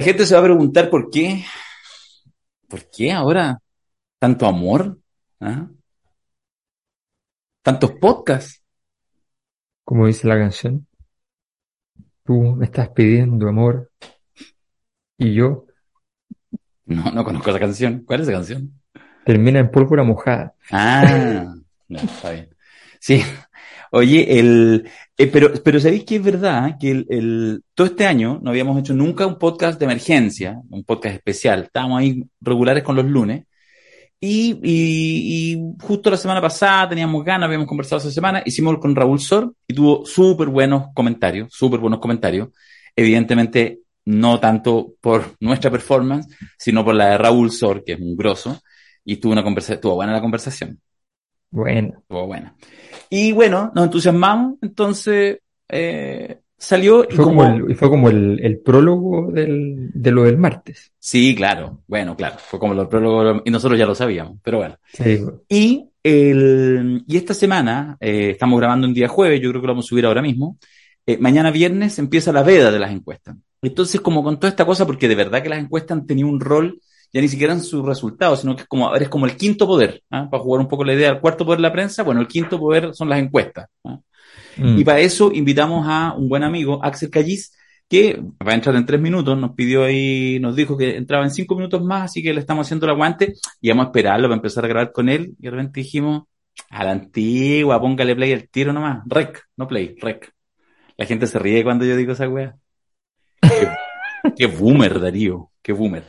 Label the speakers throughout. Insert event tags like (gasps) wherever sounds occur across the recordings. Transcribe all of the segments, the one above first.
Speaker 1: La gente se va a preguntar por qué. ¿Por qué ahora tanto amor? ¿Ah? Tantos podcasts.
Speaker 2: Como dice la canción, tú me estás pidiendo amor y yo
Speaker 1: No, no conozco esa canción. ¿Cuál es esa canción?
Speaker 2: termina en púrpura mojada.
Speaker 1: Ah, no, está bien. Sí. Oye, el, eh, pero, pero sabéis que es verdad ¿eh? que el, el- todo este año no habíamos hecho nunca un podcast de emergencia, un podcast especial. Estábamos ahí regulares con los lunes. Y, y, y justo la semana pasada teníamos ganas, habíamos conversado esa semana, hicimos con Raúl Sor y tuvo súper buenos comentarios, súper buenos comentarios. Evidentemente, no tanto por (laughs) nuestra performance, sino por la de Raúl Sor, que es un grosso, y tuvo una conversa, estuvo buena la conversación.
Speaker 2: Bueno,
Speaker 1: Estuvo buena. Y bueno, nos entusiasmamos, entonces eh, salió y
Speaker 2: fue como
Speaker 1: como...
Speaker 2: el, fue como el, el prólogo del, de lo del martes.
Speaker 1: Sí, claro, bueno, claro, fue como los prólogos y nosotros ya lo sabíamos, pero bueno.
Speaker 2: Sí,
Speaker 1: Y, el, y esta semana, eh, estamos grabando un día jueves, yo creo que lo vamos a subir ahora mismo, eh, mañana viernes empieza la veda de las encuestas. Entonces, como con toda esta cosa, porque de verdad que las encuestas han tenido un rol, ya ni siquiera en sus resultados, sino que es como, eres como el quinto poder, ¿ah? para jugar un poco la idea del cuarto poder de la prensa, bueno, el quinto poder son las encuestas. ¿ah?
Speaker 2: Mm.
Speaker 1: Y para eso invitamos a un buen amigo, Axel Callis, que va a entrar en tres minutos, nos pidió ahí, nos dijo que entraba en cinco minutos más, así que le estamos haciendo el aguante y vamos a esperarlo para empezar a grabar con él. Y de repente dijimos, a la antigua, póngale play al tiro nomás. Rec, no play, rec. La gente se ríe cuando yo digo esa wea. Qué, qué boomer, Darío, qué boomer.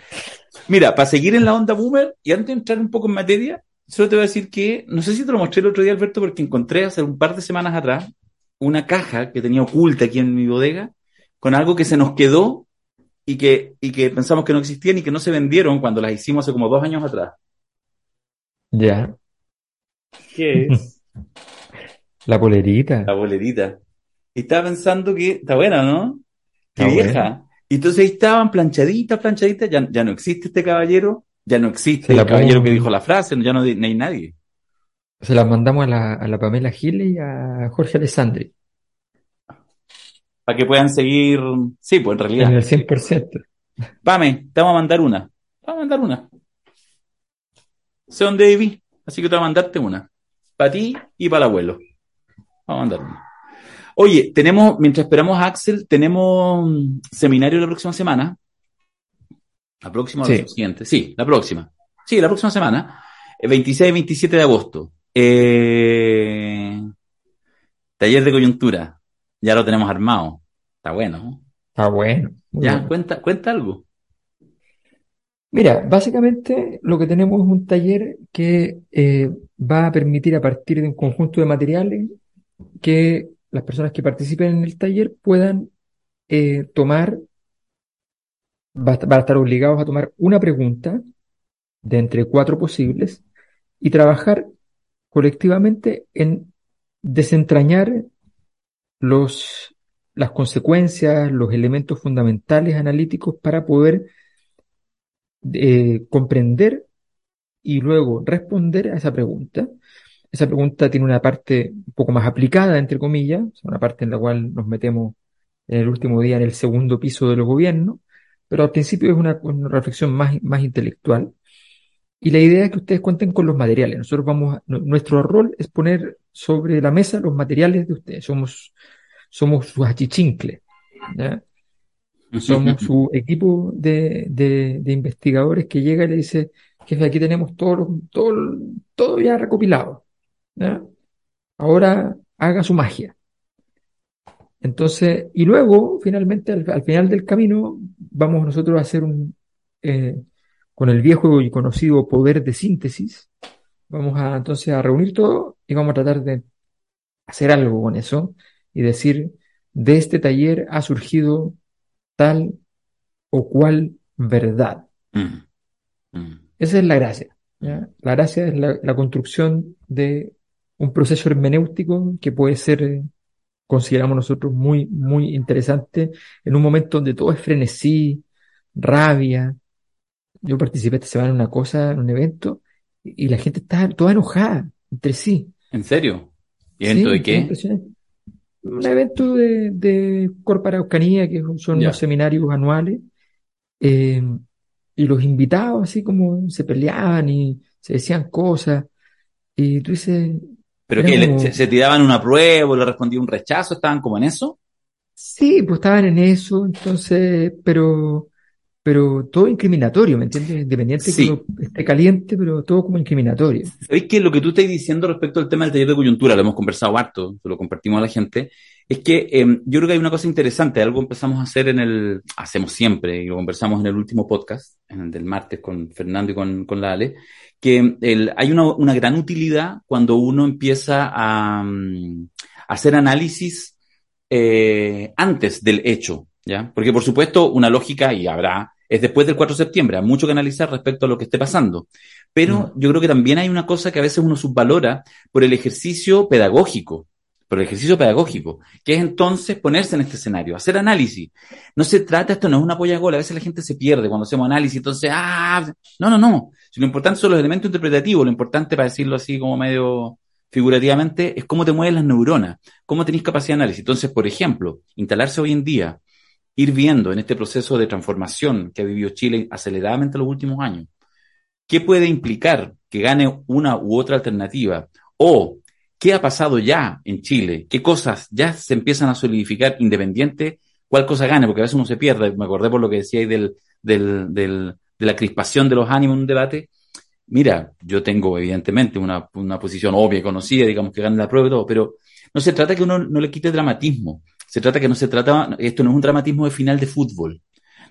Speaker 1: Mira, para seguir en la onda boomer y antes de entrar un poco en materia, solo te voy a decir que, no sé si te lo mostré el otro día, Alberto, porque encontré hace un par de semanas atrás una caja que tenía oculta aquí en mi bodega con algo que se nos quedó y que, y que pensamos que no existían y que no se vendieron cuando las hicimos hace como dos años atrás.
Speaker 2: Ya,
Speaker 1: ¿Qué (laughs) es?
Speaker 2: la polerita.
Speaker 1: La bolerita. Y estaba pensando que está buena, ¿no? Qué
Speaker 2: Está
Speaker 1: vieja.
Speaker 2: buena.
Speaker 1: Y entonces ahí estaban planchaditas, planchaditas, ya, ya no existe este caballero, ya no existe
Speaker 2: Se
Speaker 1: el caballero
Speaker 2: pongo-
Speaker 1: que dijo la frase, ya no, no hay nadie.
Speaker 2: Se las mandamos a la, a la Pamela Giles y a Jorge Alessandri
Speaker 1: Para que puedan seguir. Sí, pues en
Speaker 2: en
Speaker 1: realidad.
Speaker 2: el 100%.
Speaker 1: Pame, te vamos a mandar una. Te vamos a mandar una. Sé dónde viví, así que te voy a mandarte una. Para ti y para el abuelo. Vamos a mandar una. Oye, tenemos, mientras esperamos a Axel, tenemos mm, seminario la próxima semana. La próxima o la siguiente. Sí, la próxima. Sí, la próxima semana. eh, 26 y 27 de agosto. Eh, taller de coyuntura. Ya lo tenemos armado. Está bueno. ¿no?
Speaker 2: Está bueno.
Speaker 1: Ya,
Speaker 2: bueno.
Speaker 1: cuenta, cuenta algo.
Speaker 2: Mira, básicamente lo que tenemos es un taller que eh, va a permitir a partir de un conjunto de materiales que las personas que participen en el taller puedan eh, tomar, van a estar obligados a tomar una pregunta de entre cuatro posibles y trabajar colectivamente en desentrañar los, las consecuencias, los elementos fundamentales analíticos para poder eh, comprender y luego responder a esa pregunta. Esa pregunta tiene una parte un poco más aplicada, entre comillas, una parte en la cual nos metemos en el último día en el segundo piso del gobierno, pero al principio es una, una reflexión más, más intelectual. Y la idea es que ustedes cuenten con los materiales. Nosotros vamos a- nu- nuestro rol es poner sobre la mesa los materiales de ustedes. Somos, somos sus achichincles, ¿ya? Somos (laughs) su equipo de, de, de investigadores que llega y le dice, jefe, aquí tenemos todo, todo, todo ya recopilado. ¿Ya? Ahora haga su magia. Entonces, y luego, finalmente, al, al final del camino, vamos nosotros a hacer un, eh, con el viejo y conocido poder de síntesis, vamos a entonces a reunir todo y vamos a tratar de hacer algo con eso y decir, de este taller ha surgido tal o cual verdad.
Speaker 1: Mm, mm.
Speaker 2: Esa es la gracia. ¿ya? La gracia es la, la construcción de un proceso hermenéutico que puede ser, eh, consideramos nosotros, muy, muy interesante en un momento donde todo es frenesí, rabia. Yo participé esta semana en una cosa, en un evento, y la gente está toda enojada entre sí.
Speaker 1: ¿En serio? ¿Y
Speaker 2: Sí,
Speaker 1: evento de qué?
Speaker 2: Un evento de, de Corpa Araucanía, que son
Speaker 1: Ya.
Speaker 2: unos seminarios anuales, eh, y los invitados así como se peleaban y se decían cosas, y tú dices...
Speaker 1: ¿Pero que
Speaker 2: como-
Speaker 1: se, se tiraban una prueba o le respondía un rechazo? ¿Estaban como en eso?
Speaker 2: Sí, pues estaban en eso, entonces, pero, pero todo incriminatorio, ¿me entiendes? Independiente
Speaker 1: Sí.
Speaker 2: que uno esté caliente, pero todo como incriminatorio.
Speaker 1: ¿Sabéis que lo que tú estás diciendo respecto al tema del taller de coyuntura, lo hemos conversado harto, lo compartimos a la gente, es que eh, yo creo que hay una cosa interesante, algo empezamos a hacer en el, hacemos siempre, y lo conversamos en el último podcast, en el del martes con Fernando y con, con la Ale, que el, hay una, una gran utilidad cuando uno empieza a, mm, a hacer análisis eh, antes del hecho, ¿ya? Porque por supuesto una lógica, y habrá, es después del 4 de septiembre, hay mucho que analizar respecto a lo que esté pasando. Pero yo creo que también hay una cosa que a veces uno subvalora por el ejercicio pedagógico, por el ejercicio pedagógico, que es entonces ponerse en este escenario, hacer análisis. No se trata, esto no es una polla gol, a veces la gente se pierde cuando hacemos análisis, entonces, ah, no, no, no. Si lo importante son los elementos interpretativos, lo importante, para decirlo así como medio figurativamente, es cómo te mueven las neuronas, cómo tenés capacidad de análisis. Entonces, por ejemplo, instalarse hoy en día, ir viendo en este proceso de transformación que ha vivido Chile aceleradamente en los últimos años, ¿Qué puede implicar que gane una u otra alternativa? O qué ha pasado ya en Chile, qué cosas ya se empiezan a solidificar independiente, cuál cosa gane, porque a veces uno se pierde. Me acordé por lo que decíais del, del, del, de la crispación de los ánimos en un debate. Mira, yo tengo evidentemente una, una posición obvia y conocida, digamos que gane la prueba y todo, pero no se trata que uno no le quite dramatismo. Se trata que no se trata, esto no es un dramatismo de final de fútbol.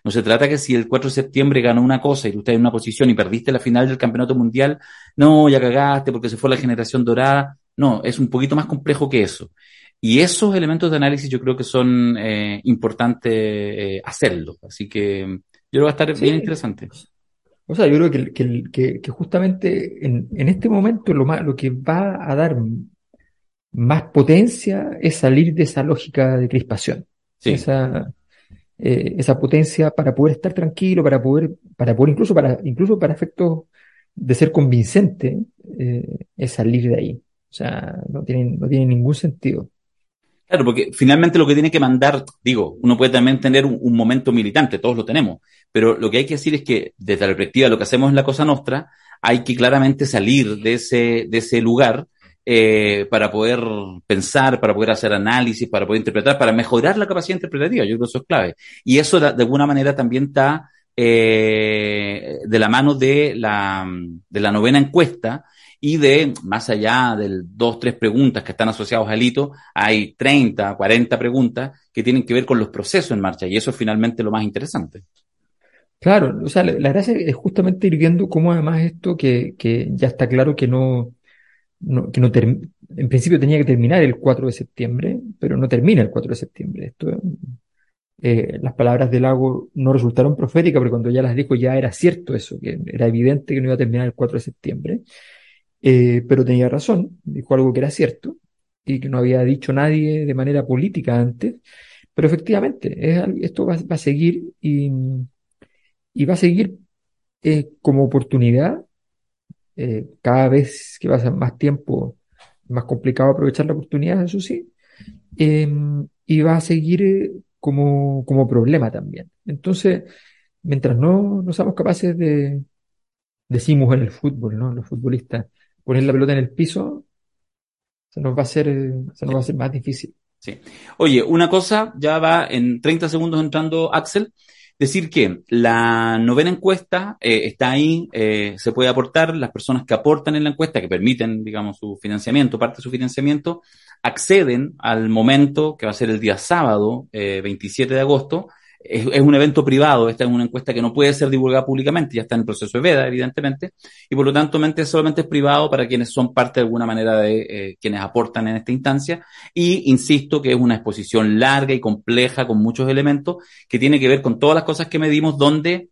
Speaker 1: No se trata que si el 4 de septiembre ganó una cosa y tú estás en una posición y perdiste la final del campeonato mundial, no, ya cagaste porque se fue la generación dorada. No, es un poquito más complejo que eso. Y esos elementos de análisis yo creo que son eh, importantes eh, hacerlo. Así que yo creo que va a estar
Speaker 2: Sí.
Speaker 1: bien interesante.
Speaker 2: O sea, yo creo que, que, que, que justamente en, en este momento lo, más, lo que va a dar más potencia es salir de esa lógica de crispación.
Speaker 1: Sí.
Speaker 2: Esa, eh, esa potencia para poder estar tranquilo, para poder, para poder incluso para, incluso para efectos de ser convincente, eh, es salir de ahí. O sea, no tiene, no tiene ningún sentido.
Speaker 1: Claro, porque finalmente lo que tiene que mandar, digo, uno puede también tener un, momento militante, todos lo tenemos, pero lo que hay que decir es que desde la perspectiva de lo que hacemos en la Cosa Nostra, hay que claramente salir de ese, de ese lugar eh, para poder pensar, para poder hacer análisis, para poder interpretar, para mejorar la capacidad interpretativa. Yo creo que eso es clave. Y eso de, de alguna manera también está eh, de la mano de la, de la novena encuesta y de, más allá de dos, tres preguntas que están asociados al hito, hay 30, 40 preguntas que tienen que ver con los procesos en marcha y eso es finalmente lo más interesante.
Speaker 2: Claro, o sea, la, gracia es justamente ir viendo cómo además esto que, que ya está claro que no, no, que no en principio tenía que terminar el 4 de septiembre, pero no termina el 4 de septiembre. Esto, eh, las palabras de Lago no resultaron proféticas, porque cuando ya las dijo ya era cierto eso, que era evidente que no iba a terminar el 4 de septiembre, eh, pero tenía razón, dijo algo que era cierto y que no había dicho nadie de manera política antes, pero efectivamente, es, esto va, a seguir y, va a seguir eh, como oportunidad eh, cada vez que pasa más tiempo, más complicado aprovechar la oportunidad, eso sí, eh, y va a seguir como, como problema también. Entonces, mientras no, no seamos capaces de, decimos en el fútbol, ¿no? Los futbolistas, poner la pelota en el piso, se nos va a hacer, se nos va a hacer más difícil.
Speaker 1: Sí. Oye, una cosa, ya va en 30 segundos entrando Axel. Decir que la novena encuesta eh, está ahí, eh, se puede aportar, las personas que aportan en la encuesta, que permiten, digamos, su financiamiento, parte de su financiamiento, acceden al momento que va a ser el día sábado, eh, 27 de agosto. Es, es, un evento privado, esta es una encuesta que no puede ser divulgada públicamente, ya está en el proceso de veda, evidentemente, y por lo tanto solamente es privado para quienes son parte de alguna manera de eh, quienes aportan en esta instancia. Y insisto que es una exposición larga y compleja con muchos elementos que tiene que ver con todas las cosas que medimos donde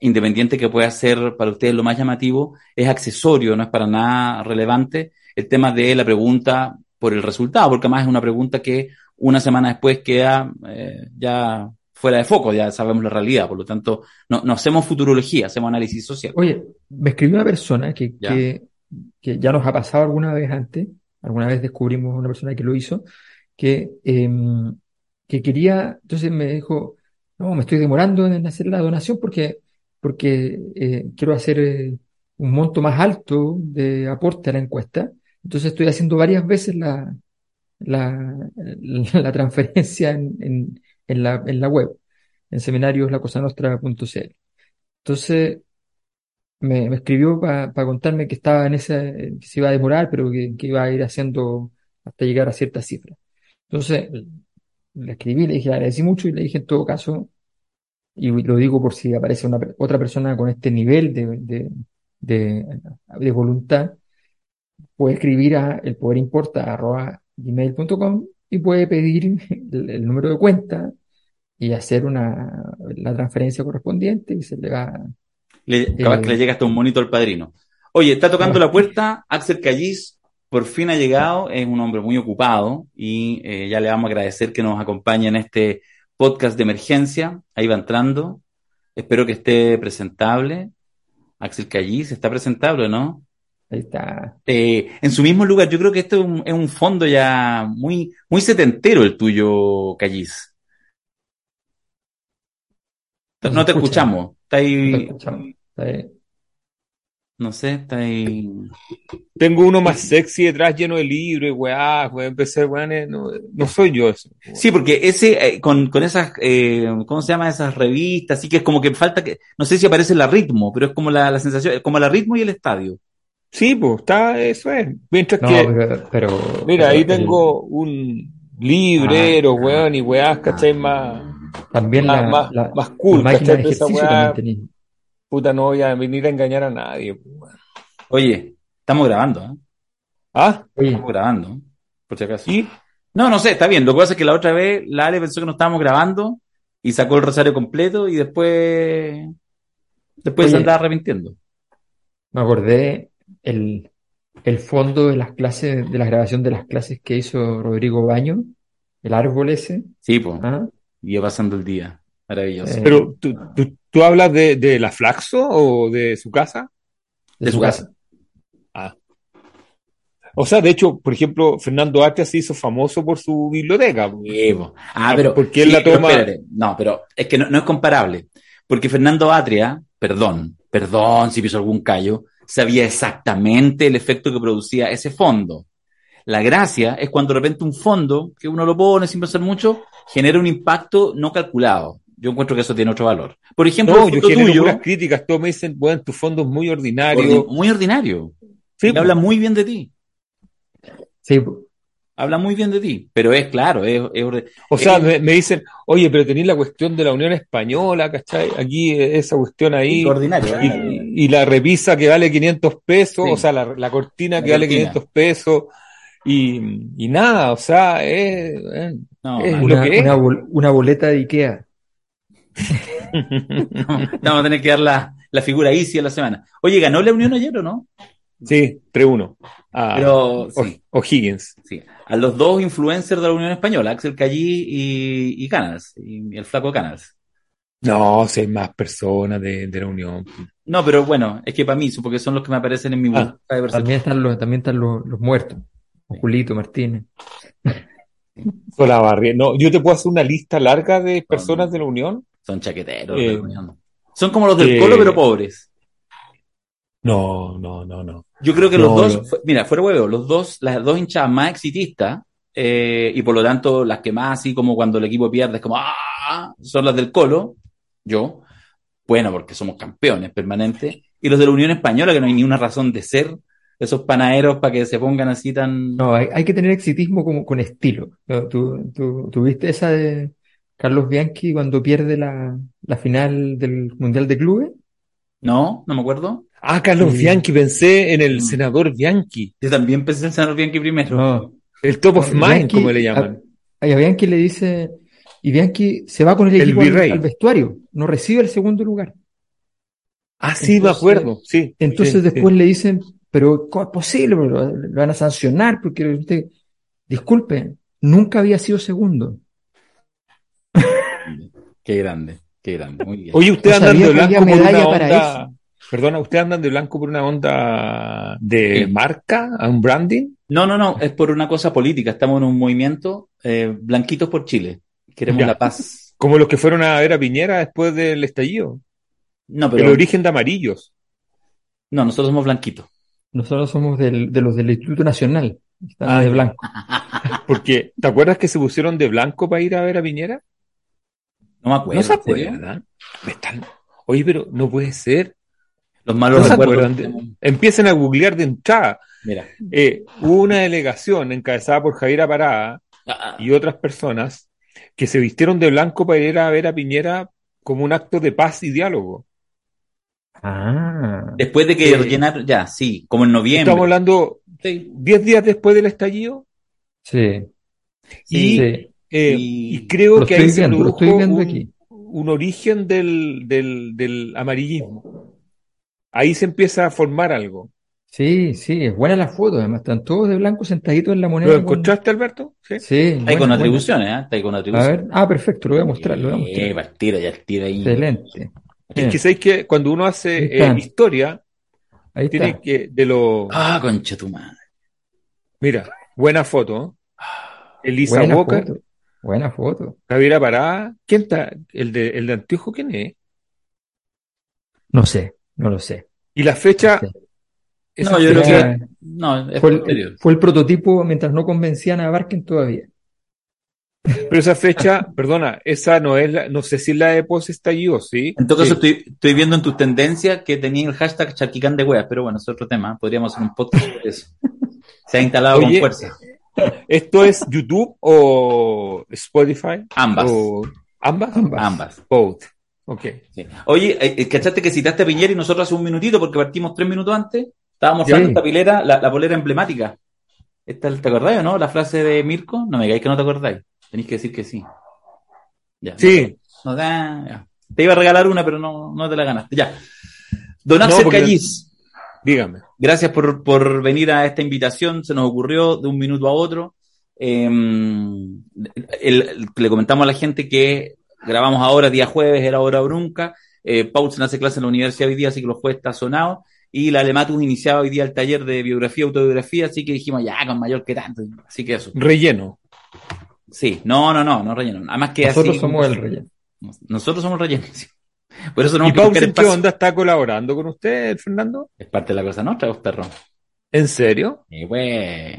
Speaker 1: independiente que pueda ser para ustedes lo más llamativo, es accesorio, no es para nada relevante el tema de la pregunta por el resultado, porque además es una pregunta que una semana después queda eh, ya fuera de foco, ya sabemos la realidad, por lo tanto, no, no hacemos futurología, hacemos análisis social.
Speaker 2: Oye, me escribió una persona que ya. Que, que ya nos ha pasado alguna vez antes, alguna vez descubrimos una persona que lo hizo, que, eh, que quería, entonces me dijo, no, me estoy demorando en hacer la donación porque, porque eh, quiero hacer eh, un monto más alto de aporte a la encuesta. Entonces estoy haciendo varias veces la, la, (laughs) la transferencia en, en, en, la, en la web, en seminarioslacosanostra.cl. Entonces me, escribió para contarme que estaba en ese, que se iba a demorar, pero que, iba a ir haciendo hasta llegar a cierta cifra. Entonces le escribí, le dije, le mucho y le dije en todo caso, y lo digo por si aparece una, otra persona con este nivel de, de, de, voluntad, puede escribir a el poder importa arroba gmail.com y puede pedir el, número de cuenta y hacer una, la transferencia correspondiente y se le va.
Speaker 1: Le, capaz eh, que le llega hasta un monito al padrino. Oye, está tocando la puerta Axel Callis, por fin ha llegado, es un hombre muy ocupado y eh, ya le vamos a agradecer que nos acompañe en este podcast de emergencia. Ahí va entrando. Espero que esté presentable. Axel Callis está presentable, ¿no?
Speaker 2: Ahí está.
Speaker 1: Eh, en su mismo lugar, yo creo que esto es un, es un fondo ya muy, muy setentero el tuyo, Callis. No, no te escuchamos. Está ahí...
Speaker 2: No te escuchamos. Está ahí.
Speaker 1: No sé, está ahí.
Speaker 3: Tengo uno más sexy detrás lleno de libros y weá, weá, empecé, weá, no, no soy yo eso.
Speaker 1: Sí, porque ese, eh, con, con esas, eh, ¿cómo se llama? Esas revistas, así que es como que falta que, no sé si aparece la ritmo, pero es como la, la sensación, es como la ritmo y el estadio.
Speaker 3: Sí, pues, está, eso es. Mientras
Speaker 2: No,
Speaker 3: que,
Speaker 2: pero, pero-
Speaker 3: mira,
Speaker 2: pero
Speaker 3: ahí tengo un librero,
Speaker 2: Ah,
Speaker 3: weón, y weás, ¿cachai? Más,
Speaker 2: también
Speaker 3: más,
Speaker 2: la,
Speaker 3: más,
Speaker 2: la,
Speaker 3: más cool,
Speaker 2: la máquina
Speaker 3: ¿cachai?
Speaker 2: de ejercicio
Speaker 3: weá,
Speaker 2: también tenía.
Speaker 3: puta, no voy a venir a engañar a nadie. pues, weón.
Speaker 1: Oye, estamos grabando, ¿eh?
Speaker 3: ¿Ah?
Speaker 2: Oye,
Speaker 1: Estamos grabando, por si acaso.
Speaker 3: ¿Y?
Speaker 1: No, no sé, está bien. Lo que pasa es que la otra vez la Ale pensó que no estábamos grabando y sacó el rosario completo y después, después se
Speaker 2: Oye.
Speaker 1: andaba arrepintiendo.
Speaker 2: me acordé el, el fondo de las clases, de la grabación de las clases que hizo Rodrigo Baño, el árbol ese.
Speaker 1: Sí, pues,
Speaker 2: ¿ah?
Speaker 1: Iba pasando el día. Maravilloso.
Speaker 2: Eh,
Speaker 3: Pero, ¿tú, tú, tú hablas de, de la Flaxo o de su casa?
Speaker 1: De su casa.
Speaker 3: Ah. O sea, de hecho, por ejemplo, Fernando Atria se hizo famoso por su biblioteca.
Speaker 1: Sí, po. Ah,
Speaker 3: Ah,
Speaker 1: pero
Speaker 3: porque él la
Speaker 1: pero
Speaker 3: toma-
Speaker 1: espérate. No, pero es que no, no es comparable. Porque Fernando Atria, perdón, perdón si piso algún callo, sabía exactamente el efecto que producía ese fondo. La gracia es cuando de repente un fondo, que uno lo pone sin pensar mucho, genera un impacto no calculado. Yo encuentro que eso tiene otro valor. Por ejemplo,
Speaker 3: No, yo
Speaker 1: tuyo,
Speaker 3: puras críticas, todos me dicen, bueno, tu fondo es muy ordinario.
Speaker 1: ordi- muy ordinario.
Speaker 3: Sí,
Speaker 1: habla muy bien de ti.
Speaker 2: Sí,
Speaker 1: Habla muy bien de ti. Pero es claro, es, es
Speaker 3: O sea,
Speaker 1: Eh,
Speaker 3: me, me dicen, oye, pero tenéis la cuestión de la Unión Española, ¿cachai? Aquí eh, esa cuestión ahí.
Speaker 1: ordinario.
Speaker 3: Y, y la repisa que vale 500 pesos,
Speaker 1: Sí.
Speaker 3: o sea, la, la cortina
Speaker 1: La
Speaker 3: que vale
Speaker 1: cortina.
Speaker 3: 500 pesos. Y, y nada, o sea, es, es-
Speaker 1: No,
Speaker 3: es
Speaker 1: man.
Speaker 3: lo
Speaker 2: una,
Speaker 3: que es.
Speaker 2: una, bol- una boleta de Ikea. (laughs)
Speaker 1: Vamos a tener que dar la, la figura Easy a la semana. Oye, ¿ganó la Unión ayer o no?
Speaker 3: Sí, 3-1. Ah,
Speaker 1: sí,
Speaker 3: O'Higgins.
Speaker 1: sí. A los dos influencers de la Unión Española, Axel Callí y, y Canals, y el flaco Canals.
Speaker 3: No, si hay más personas de, de la Unión.
Speaker 1: No, pero bueno, es que para mí, porque son los que me aparecen en mi
Speaker 3: Ah,
Speaker 1: busca de.
Speaker 2: También están los, también están los, los muertos. Julito Martínez. (laughs)
Speaker 3: Solabarri- No, yo te puedo hacer una lista larga de personas de la Unión.
Speaker 1: Son chaqueteros de
Speaker 3: Eh,
Speaker 1: la Unión. Son como los del
Speaker 3: eh,
Speaker 1: Colo, pero pobres.
Speaker 3: No, no, no, no.
Speaker 1: Yo creo que
Speaker 3: No,
Speaker 1: los dos,
Speaker 3: yo-
Speaker 1: fue- mira, fuera huevo, los dos, las dos hinchadas más exitistas, eh, y por lo tanto las que más así como cuando el equipo pierde, es como, ¡ah! Son las del Colo, yo, bueno, porque somos campeones permanentes, y los de la Unión Española, que no hay ni una razón de ser, esos panaderos para que se pongan así tan...
Speaker 2: No, hay, hay que tener exitismo como con estilo. ¿no? ¿Tú, tú, tú viste esa de Carlos Bianchi cuando pierde la, la final del Mundial de Clubes?
Speaker 1: No, no me acuerdo.
Speaker 3: Ah, Carlos
Speaker 2: Sí.
Speaker 3: Bianchi, pensé en el
Speaker 1: Mm.
Speaker 3: senador Bianchi.
Speaker 1: Yo también pensé en San Bianchi primero.
Speaker 2: No.
Speaker 3: El top of mind,
Speaker 2: Bianchi-
Speaker 3: como le llaman.
Speaker 2: A, a Bianchi le dice, y Bianchi se va con el
Speaker 3: El
Speaker 2: equipo al,
Speaker 3: virrey.
Speaker 2: al vestuario, no recibe el segundo lugar.
Speaker 3: Ah, sí, me acuerdo. Sí.
Speaker 2: Entonces
Speaker 3: sí,
Speaker 2: después
Speaker 3: sí.
Speaker 2: le dicen, pero ¿cómo es posible? Lo, lo van a sancionar porque usted, disculpe, nunca había sido segundo. (laughs)
Speaker 1: Qué grande, qué grande, muy bien.
Speaker 3: Oye, ustedes
Speaker 2: No
Speaker 3: andan de blanco por una onda. Perdona, ¿ustedes andan de blanco por una onda de
Speaker 1: Sí.
Speaker 3: marca, a un branding?
Speaker 1: No, no, no, es por una cosa política. Estamos en un movimiento eh, Blanquitos por Chile. Queremos
Speaker 3: Ya.
Speaker 1: la paz. (laughs)
Speaker 3: Como los que fueron a ver a Piñera después del estallido.
Speaker 1: No, pero
Speaker 3: El origen de amarillos.
Speaker 1: no, nosotros somos blanquitos.
Speaker 2: Nosotros somos del- de los del Instituto Nacional. Están
Speaker 3: Ah,
Speaker 2: de blanco. (laughs)
Speaker 3: Porque, ¿te acuerdas que se pusieron de blanco para ir a ver a Piñera?
Speaker 1: No me acuerdo.
Speaker 3: No se acuerdan. Están- Oye, pero no puede ser.
Speaker 1: Los malos
Speaker 3: ¿No se
Speaker 1: recuerdos.
Speaker 3: acuerdan de- Empiecen a googlear de entrada.
Speaker 1: Mira.
Speaker 3: Eh, hubo una delegación encabezada por Javier Parada
Speaker 1: Ah,
Speaker 3: y otras personas que se vistieron de blanco para ir a ver a Piñera como un acto de paz y diálogo.
Speaker 2: Ah,
Speaker 1: Después de que
Speaker 3: Eh,
Speaker 1: rellenar, ya, sí, como en noviembre.
Speaker 3: Estamos hablando
Speaker 1: Sí.
Speaker 3: 10 días después del estallido
Speaker 2: sí,
Speaker 3: y,
Speaker 2: sí.
Speaker 3: eh,
Speaker 1: Y-
Speaker 3: y creo
Speaker 2: Lo
Speaker 3: que ahí se
Speaker 2: viendo,
Speaker 3: produjo un,
Speaker 2: aquí.
Speaker 3: un origen del, del, del amarillismo. Ahí se empieza a formar algo.
Speaker 2: Sí, sí, es buena la foto, además están todos de blanco sentaditos en la moneda.
Speaker 3: ¿Lo
Speaker 2: con-
Speaker 3: encontraste, Alberto? Sí.
Speaker 2: Sí,
Speaker 1: Está ahí con
Speaker 2: buena.
Speaker 1: atribuciones, ¿eh? Está ahí con
Speaker 2: A
Speaker 1: atribuciones.
Speaker 2: ver, ah, perfecto, lo voy a mostrar, lo voy a mostrar.
Speaker 1: Eh, ya ahí.
Speaker 2: Excelente.
Speaker 3: Es que
Speaker 2: Eh,
Speaker 3: sabéis que cuando uno
Speaker 2: Ahí
Speaker 3: hace eh, historia,
Speaker 2: ahí
Speaker 3: tiene
Speaker 2: está.
Speaker 3: que, de lo,
Speaker 1: Ah, concha tu madre.
Speaker 3: mira, buena foto. ¿eh? Elisa
Speaker 2: Buena
Speaker 3: Boca,
Speaker 2: foto. Buena foto.
Speaker 3: Javiera Parada. ¿Quién está? ¿El de, el de Antiojo quién es?
Speaker 2: No sé, no lo sé.
Speaker 3: Y la fecha.
Speaker 1: No, yo creo que. No, es
Speaker 2: Fue el, fue el prototipo mientras no convencían a Barken todavía.
Speaker 3: Pero esa fecha, perdona, esa no es la, no sé si es la de post estallido, ¿sí?
Speaker 1: En todo caso,
Speaker 3: Sí.
Speaker 1: estoy, estoy viendo en tus tendencias que tenía el hashtag charquicán de weas, pero bueno, es otro tema. Podríamos hacer un podcast sobre eso. Se ha instalado con fuerza.
Speaker 3: ¿Esto es YouTube o Spotify?
Speaker 1: Ambas.
Speaker 3: ¿O ambas?
Speaker 2: Ambas.
Speaker 1: Ambas.
Speaker 3: Both. Ok.
Speaker 1: Sí. Oye, eh, ¿cachaste que citaste a Piñera y nosotros hace un minutito porque partimos tres minutos antes? Estábamos
Speaker 2: Sí.
Speaker 1: mostrando esta pilera, la, la polera emblemática. Esta, ¿Te acordáis o no? La frase de Mirko. No me digáis que no te acordáis. Tenéis que decir que sí. Ya.
Speaker 3: Sí.
Speaker 1: No, ya. Te iba a regalar una, pero no, no te la ganaste. Ya. Don
Speaker 3: No,
Speaker 1: Axel
Speaker 3: porque-
Speaker 1: Callis,
Speaker 3: Dígame.
Speaker 1: gracias por, por venir a esta invitación. Se nos ocurrió de un minuto a otro. Eh, el- le comentamos a la gente que grabamos ahora, día jueves, era hora brunca. Eh, Paulsen hace clase en la universidad hoy día, así que los jueves está sonado. Y la Alematus iniciaba hoy día el taller de biografía y autobiografía, así que dijimos, ya, con mayor que tanto. Así que eso.
Speaker 3: Relleno.
Speaker 1: Sí, no, no, no, no relleno. Además que
Speaker 2: Nosotros
Speaker 1: así-
Speaker 2: somos el relleno.
Speaker 1: Nosotros somos relleno. (laughs) sí. Por eso
Speaker 3: ¿Y
Speaker 1: que buscar
Speaker 3: Paulsen qué onda está colaborando con usted, Fernando?
Speaker 1: Es parte de la cosa nuestra, vos, perro.
Speaker 3: ¿En serio?
Speaker 1: Y pues.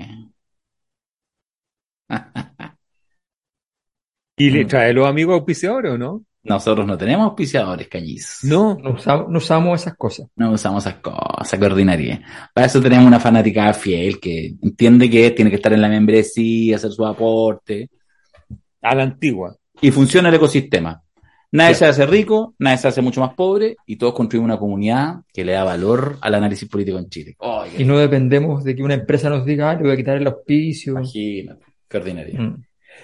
Speaker 3: ¿Y le
Speaker 2: Mm.
Speaker 3: trae los amigos auspiciadores o no?
Speaker 1: Nosotros no tenemos auspiciadores, cañiz.
Speaker 3: No.
Speaker 2: No usamos, no usamos esas cosas.
Speaker 1: No usamos esas cosas, qué ordinaria. Para eso tenemos una fanática fiel que entiende que tiene que estar en la membresía, hacer su aporte.
Speaker 3: A la antigua.
Speaker 1: Y funciona el ecosistema. Nadie se hace rico, nadie se hace mucho más pobre y todos construimos una comunidad que le da valor al análisis político en Chile.
Speaker 2: Y no dependemos de que una empresa nos diga, ah, le voy a quitar el auspicio.
Speaker 1: Imagínate, qué ordinaria.
Speaker 2: Mm.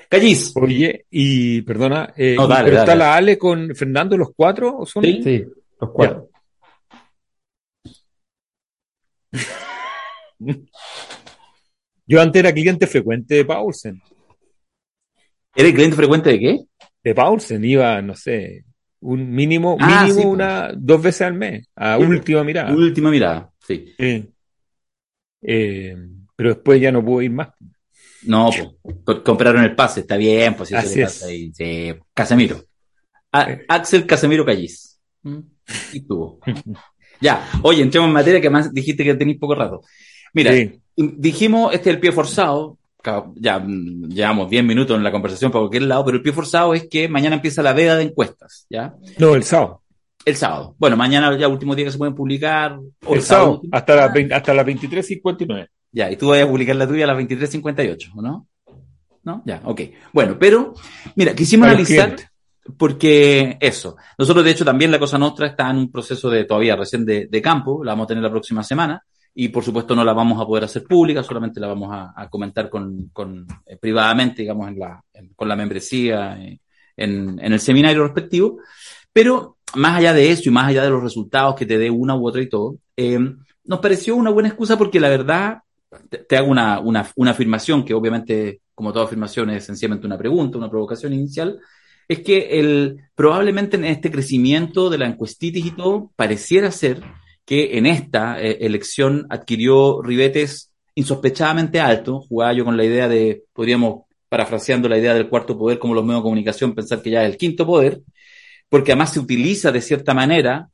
Speaker 1: Callis,
Speaker 3: Oye, y perdona, eh,
Speaker 1: No, dale,
Speaker 3: ¿pero
Speaker 1: dale.
Speaker 3: está la Ale con Fernando los cuatro? ¿O son?
Speaker 1: Sí.
Speaker 2: Sí, los cuatro. (laughs)
Speaker 3: Yo antes era cliente frecuente de Paulsen.
Speaker 1: ¿Eres cliente frecuente de qué?
Speaker 3: De Paulsen iba, no sé, un mínimo,
Speaker 1: Ah,
Speaker 3: mínimo
Speaker 1: sí, pues.
Speaker 3: una, dos veces al mes, a
Speaker 1: Sí.
Speaker 3: última mirada.
Speaker 1: Última mirada, sí.
Speaker 3: Eh, pero después ya no puedo ir más.
Speaker 1: No, pues, co- compraron el pase, está bien, pues si eso
Speaker 3: Así
Speaker 1: le
Speaker 3: es.
Speaker 1: ahí. Sí, Casemiro. A-. Axel Casemiro Callis. ¿Mm? Y tuvo. (laughs) Ya, oye, entremos en materia que más dijiste que tenéis poco rato. Mira, dijimos, este es el pie forzado, ya llevamos 10 minutos en la conversación para cualquier lado, pero el pie forzado es que mañana empieza la veda de encuestas, ¿ya?
Speaker 3: No, el sábado.
Speaker 1: El sábado. Bueno, mañana ya último día que se pueden publicar. o
Speaker 3: El sábado,
Speaker 1: último.
Speaker 3: hasta las hasta las 23.59.
Speaker 1: Ya, y tú vas a publicar la tuya a las 23.58, ¿o no? ¿No? Ya, ok. Bueno, pero, mira, quisimos
Speaker 3: Para
Speaker 1: analizar, porque eso, nosotros de hecho también la Cosa Nostra está en un proceso de todavía recién de, de campo, la vamos a tener la próxima semana, y por supuesto no la vamos a poder hacer pública, solamente la vamos a, a comentar con, con eh, privadamente, digamos, en la, en- con la membresía, eh, en, en el seminario respectivo. Pero más allá de eso y más allá de los resultados que te dé una u otra y todo, eh, nos pareció una buena excusa porque la verdad, te, te hago una, una, una afirmación que obviamente, como toda afirmación, es sencillamente una pregunta, una provocación inicial, es que el, probablemente en este crecimiento de la encuestitis y todo, pareciera ser que en esta eh, elección adquirió ribetes insospechadamente altos, jugaba yo con la idea de, podríamos parafraseando la idea del cuarto poder como los medios de comunicación, pensar que ya es el quinto poder, porque además se utiliza de cierta manera,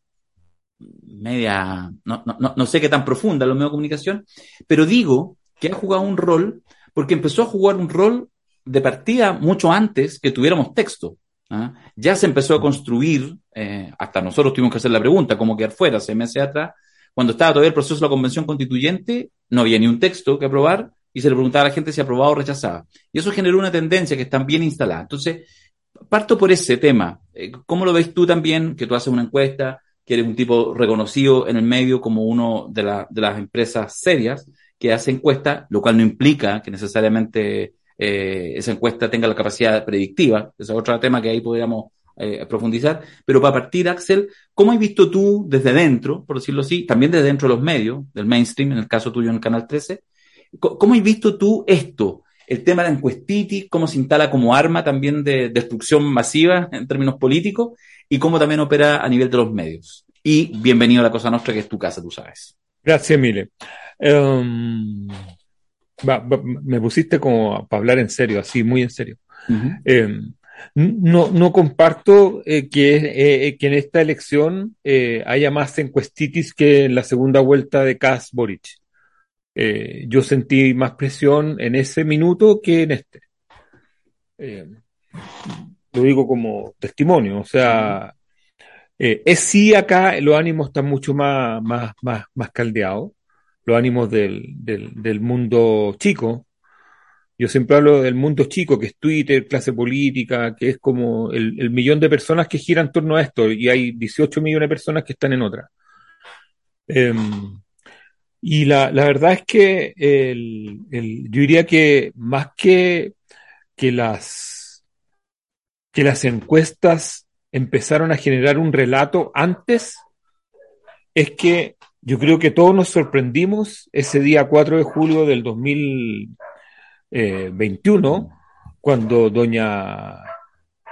Speaker 1: media, no, no, no sé qué tan profunda los medios de comunicación, pero digo que ha jugado un rol porque empezó a jugar un rol de partida mucho antes que tuviéramos texto. ¿Ah? Ya se empezó a construir, eh, hasta nosotros tuvimos que hacer la pregunta, cómo quedar fuera, seis meses atrás, cuando estaba todavía el proceso de la convención constituyente, no había ni un texto que aprobar y se le preguntaba a la gente si aprobaba o rechazaba. Y eso generó una tendencia que está bien instalada. Entonces, parto por ese tema. Eh, ¿Cómo lo ves tú también, que tú haces una encuesta, que eres un tipo reconocido en el medio como uno de, de las empresas serias que hace encuestas, lo cual no implica que necesariamente eh, esa encuesta tenga la capacidad predictiva. Ese es otro tema que ahí podríamos eh, profundizar. Pero para partir, Axel, ¿cómo has visto tú desde dentro, por decirlo así, también desde dentro de los medios, del mainstream, en el caso tuyo en el Canal 13, ¿cómo has visto tú esto? El tema de la encuestitis, cómo se instala como arma también de destrucción masiva en términos políticos y cómo también opera a nivel de los medios. Y bienvenido a la Cosa Nostra, que es tu casa, tú sabes.
Speaker 3: Gracias, Mile. Um, me pusiste como para hablar en serio, así, muy en serio. Em, no, no comparto eh, que, eh, que, en esta elección eh, haya más encuestitis que en la segunda vuelta de Kass Boric. yo sentí más presión en ese minuto que en este. Lo digo como testimonio, o sea, es sí acá los ánimos están mucho más, más, más, más caldeados los ánimos del, mundo chico. Yo siempre hablo del mundo chico, que es Twitter, clase política, que es como el, millón de personas que giran en torno a esto, y hay 18 millones de personas que están en otra. Eh, y la, verdad es que yo diría que más que, que, las, que las encuestas empezaron a generar un relato antes, es que yo creo que todos nos sorprendimos ese día 4 de julio del 2021, cuando doña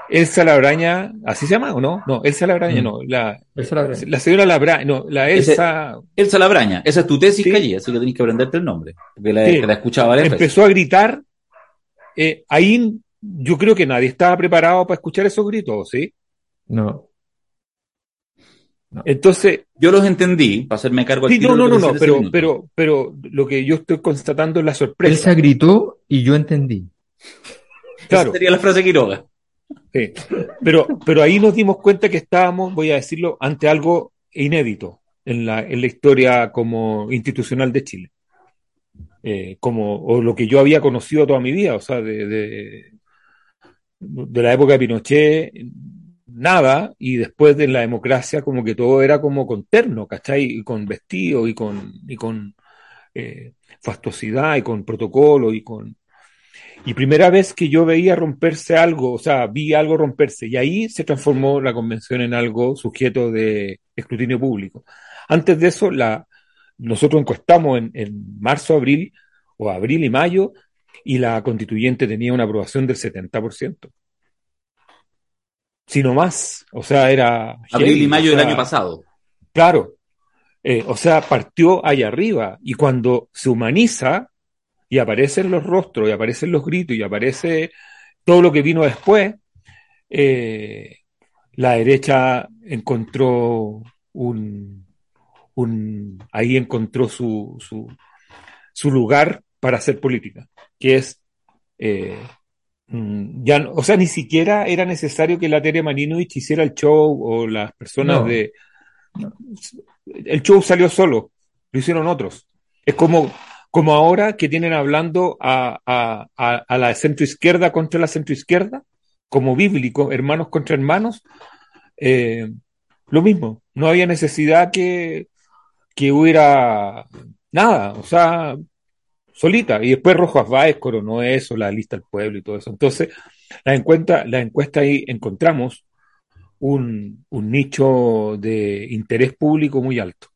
Speaker 3: Elsa Labraña, ¿así se llama o no? No, Elsa Labraña, mm. no, la, la señora Labraña, no, la Elsa...
Speaker 1: Elsa Labraña, esa es tu tesis, sí. Calle, así que tenés que aprenderte el nombre, porque la, sí. la escuchaba
Speaker 3: Empezó a gritar, eh, ahí yo creo que nadie estaba preparado para escuchar esos gritos, ¿sí?
Speaker 2: No.
Speaker 3: No. Entonces.
Speaker 1: Yo los entendí, para hacerme cargo
Speaker 3: sí, no, no, no, no, pero, pero, pero lo que yo estoy constatando es la sorpresa.
Speaker 2: Elsa gritó y yo entendí.
Speaker 3: Claro.
Speaker 1: Esa sería la frase Quiroga.
Speaker 3: Sí. Pero, pero ahí nos dimos cuenta que estábamos, voy a decirlo, ante algo inédito en la, en la historia como institucional de Chile. Eh, como, o lo que yo había conocido toda mi vida, o sea, de, de, de la época de Pinochet, nada, y después de la democracia como que todo era como con terno, ¿cachai? Y con vestido y con, y con eh, fastuosidad y con protocolo y con... Y primera vez que yo veía romperse algo, o sea, vi algo romperse, y ahí se transformó la convención en algo sujeto de escrutinio público. Antes de eso, la, nosotros encuestamos en, en marzo, abril, o abril y mayo, y la constituyente tenía una aprobación del 70% sino más. O sea, era.
Speaker 1: Abril
Speaker 3: heavy,
Speaker 1: y mayo
Speaker 3: o sea,
Speaker 1: del año pasado.
Speaker 3: Claro. Eh, o sea, partió allá arriba. Y cuando se humaniza y aparecen los rostros, y aparecen los gritos, y aparece todo lo que vino después, eh, la derecha encontró un. un ahí encontró su, su, su lugar para hacer política, que es eh, Mm, ya, o sea, ni siquiera era necesario que la Tere Marinovich hiciera el show o las personas
Speaker 2: No.
Speaker 3: de... El show salió solo, lo hicieron otros. Es como, como ahora que tienen hablando a, a, a, a la centroizquierda contra la centroizquierda, como bíblico, hermanos contra hermanos, eh, lo mismo, no había necesidad que, que hubiera nada, o sea, solita. Y después Rojas Báez coronó eso, la lista del pueblo y todo eso. Entonces, la encuesta, la encuesta ahí encontramos un, un nicho de interés público muy alto.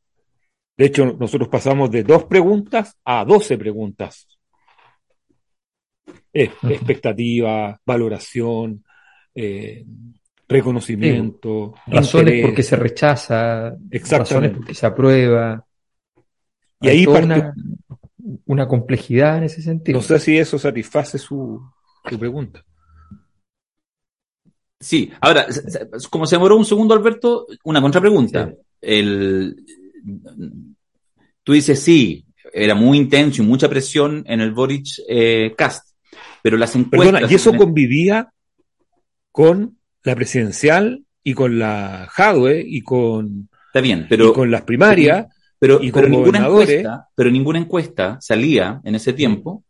Speaker 3: De hecho, nosotros pasamos de dos preguntas a doce preguntas. Expectativa, valoración, eh, reconocimiento,
Speaker 2: Razones porque se rechaza, razones porque se aprueba.
Speaker 3: Y ahí partió-
Speaker 2: una, una complejidad en ese sentido.
Speaker 3: No sé si eso satisface su, tu pregunta.
Speaker 1: Sí, ahora, como se demoró un segundo, Alberto, una contrapregunta. El, tú dices, sí, era muy intenso y mucha presión en el Boric eh, Cast, pero las encuestas...
Speaker 3: Perdona, y eso convivía con la presidencial y con la Jadwe y con...
Speaker 1: Está bien, pero...
Speaker 3: con las primarias.
Speaker 1: Pero, y pero, ninguna encuesta, pero ninguna encuesta salía en ese tiempo,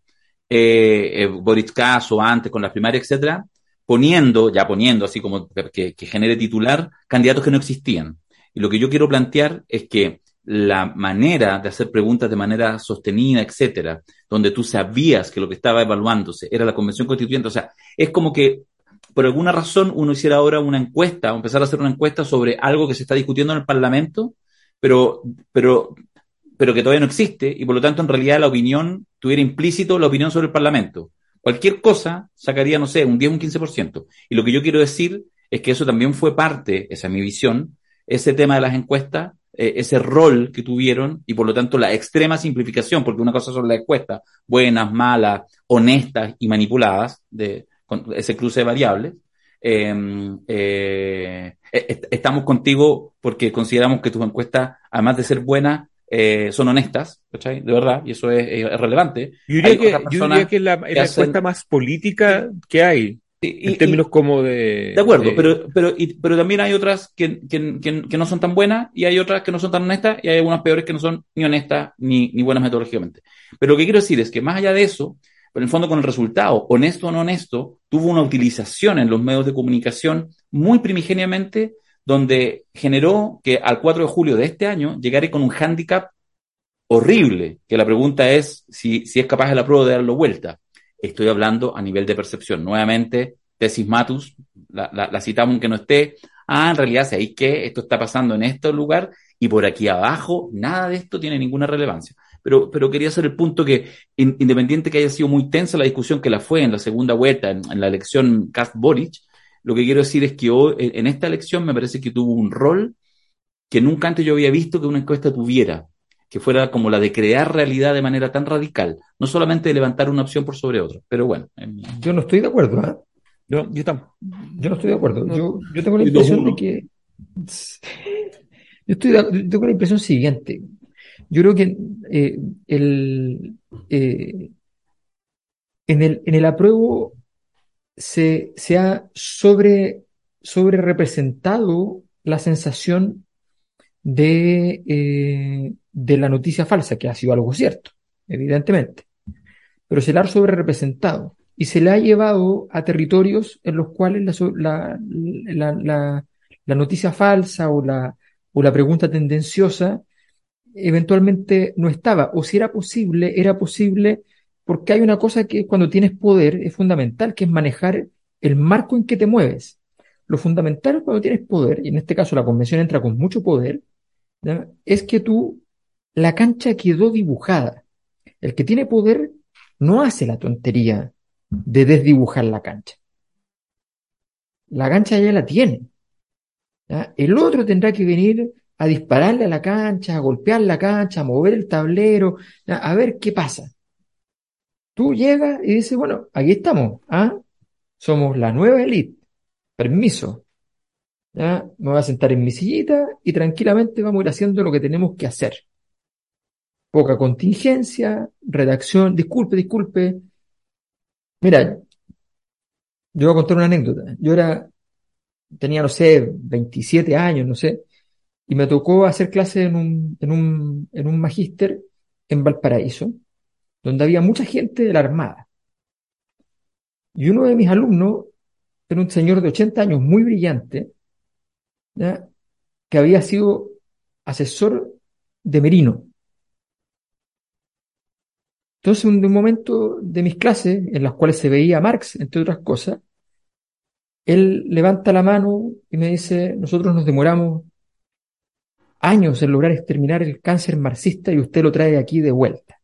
Speaker 1: eh, eh, Boric Cast o antes con las primarias, etcétera, poniendo, ya poniendo así como que, que genere titular, candidatos que no existían. Y lo que yo quiero plantear es que la manera de hacer preguntas de manera sostenida, etcétera, donde tú sabías que lo que estaba evaluándose era la convención constituyente, o sea, es como que por alguna razón uno hiciera ahora una encuesta o empezar a hacer una encuesta sobre algo que se está discutiendo en el Parlamento, pero, pero, pero que todavía no existe y por lo tanto en realidad la opinión tuviera implícito la opinión sobre el Parlamento. Cualquier cosa sacaría, no sé, un 10 o un 15%. Y lo que yo quiero decir es que eso también fue parte, esa es mi visión, ese tema de las encuestas eh, ese rol que tuvieron y por lo tanto la extrema simplificación, porque una cosa son las encuestas, buenas, malas, honestas y manipuladas, de ese cruce de variables. Em, eh, estamos contigo porque consideramos que tus encuestas, además de ser buenas, eh, son honestas, ¿cachai? De verdad, y eso es, relevante.
Speaker 3: Yo diría, que, la, encuesta más política que hay en términos como de...
Speaker 1: De acuerdo, Pero, pero, pero también hay otras que, que, que, no son tan buenas y hay otras que no son tan honestas y hay algunas peores que no son ni honestas ni, ni buenas metodológicamente. Pero lo que quiero decir es que más allá de eso, pero en el fondo con el resultado, honesto o no honesto, tuvo una utilización en los medios de comunicación muy primigeniamente donde generó que al 4 de julio de este año llegara con un hándicap horrible, que la pregunta es si, si es capaz de la prueba de darlo vuelta. Estoy hablando a nivel de percepción. Nuevamente, tesis matus, la, citamos aunque no esté. Ah, en realidad, si hay que esto está pasando en este lugar y por aquí abajo, nada de esto tiene ninguna relevancia. Pero, pero quería hacer el punto que, independiente que haya sido muy tensa la discusión que la fue en la segunda vuelta, en, la elección Cast-Boric, lo que quiero decir es que hoy, en esta elección me parece que tuvo un rol que nunca antes yo había visto que una encuesta tuviera que fuera como la de crear realidad de manera tan radical, no solamente de levantar una opción por sobre otra, pero bueno.
Speaker 2: Yo no estoy de acuerdo, ¿eh?
Speaker 3: Yo, yo, tampoco.
Speaker 2: yo no estoy de acuerdo. Yo, yo tengo la impresión de que... (laughs) Yo estoy tengo la impresión siguiente. Yo creo que eh, el, eh, en, el, en el apruebo se, se ha sobre, sobre representado la sensación de, eh, de la noticia falsa, que ha sido algo cierto, evidentemente. Pero se la ha sobre representado y se le ha llevado a territorios en los cuales la, la, la, noticia falsa o la, o la pregunta tendenciosa eventualmente no estaba. O si era posible, era posible porque hay una cosa que cuando tienes poder es fundamental, que es manejar el marco en que te mueves. Lo fundamental cuando tienes poder, y en este caso la convención entra con mucho poder, es que tú, la cancha quedó dibujada. El que tiene poder no hace la tontería de desdibujar la cancha. La cancha ya la tiene. El otro tendrá que venir a dispararle a la cancha, a golpear la cancha, a mover el tablero, a ver qué pasa. Tú llegas y dices, bueno, aquí estamos, ¿ah? Somos la nueva elite. Permiso. ¿ya? Me voy a sentar en mi sillita y tranquilamente vamos a ir haciendo lo que tenemos que hacer. Poca contingencia, redacción, disculpe, disculpe. Mira, yo voy a contar una anécdota. Yo era, tenía, no sé, 27 años, no sé, y me tocó hacer clase en un, en un, en un magíster en Valparaíso, donde había mucha gente de la Armada. Y uno de mis alumnos era un señor de 80 años muy brillante, que había sido asesor de Merino. Entonces, en un momento de mis clases, en las cuales se veía Marx, entre otras cosas, él levanta la mano y me dice, nosotros nos demoramos años en lograr exterminar el cáncer marxista y usted lo trae aquí de vuelta.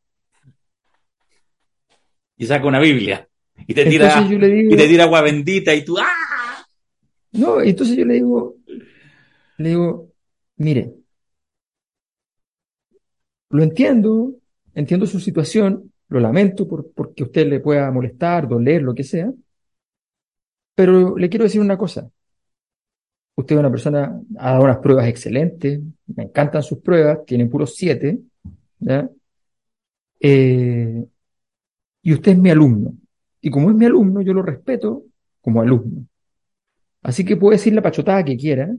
Speaker 1: Y saca una Biblia y te tira, y te tira agua bendita y tú ¡ah!
Speaker 2: No, entonces yo le digo, le digo, mire, lo entiendo, entiendo su situación, lo lamento por, porque usted le pueda molestar, doler, lo que sea. Pero le quiero decir una cosa. Usted es una persona, ha dado unas pruebas excelentes, me encantan sus pruebas, tiene puros siete, eh, y usted es mi alumno. Y como es mi alumno, yo lo respeto como alumno. Así que puede decir la pachotada que quiera,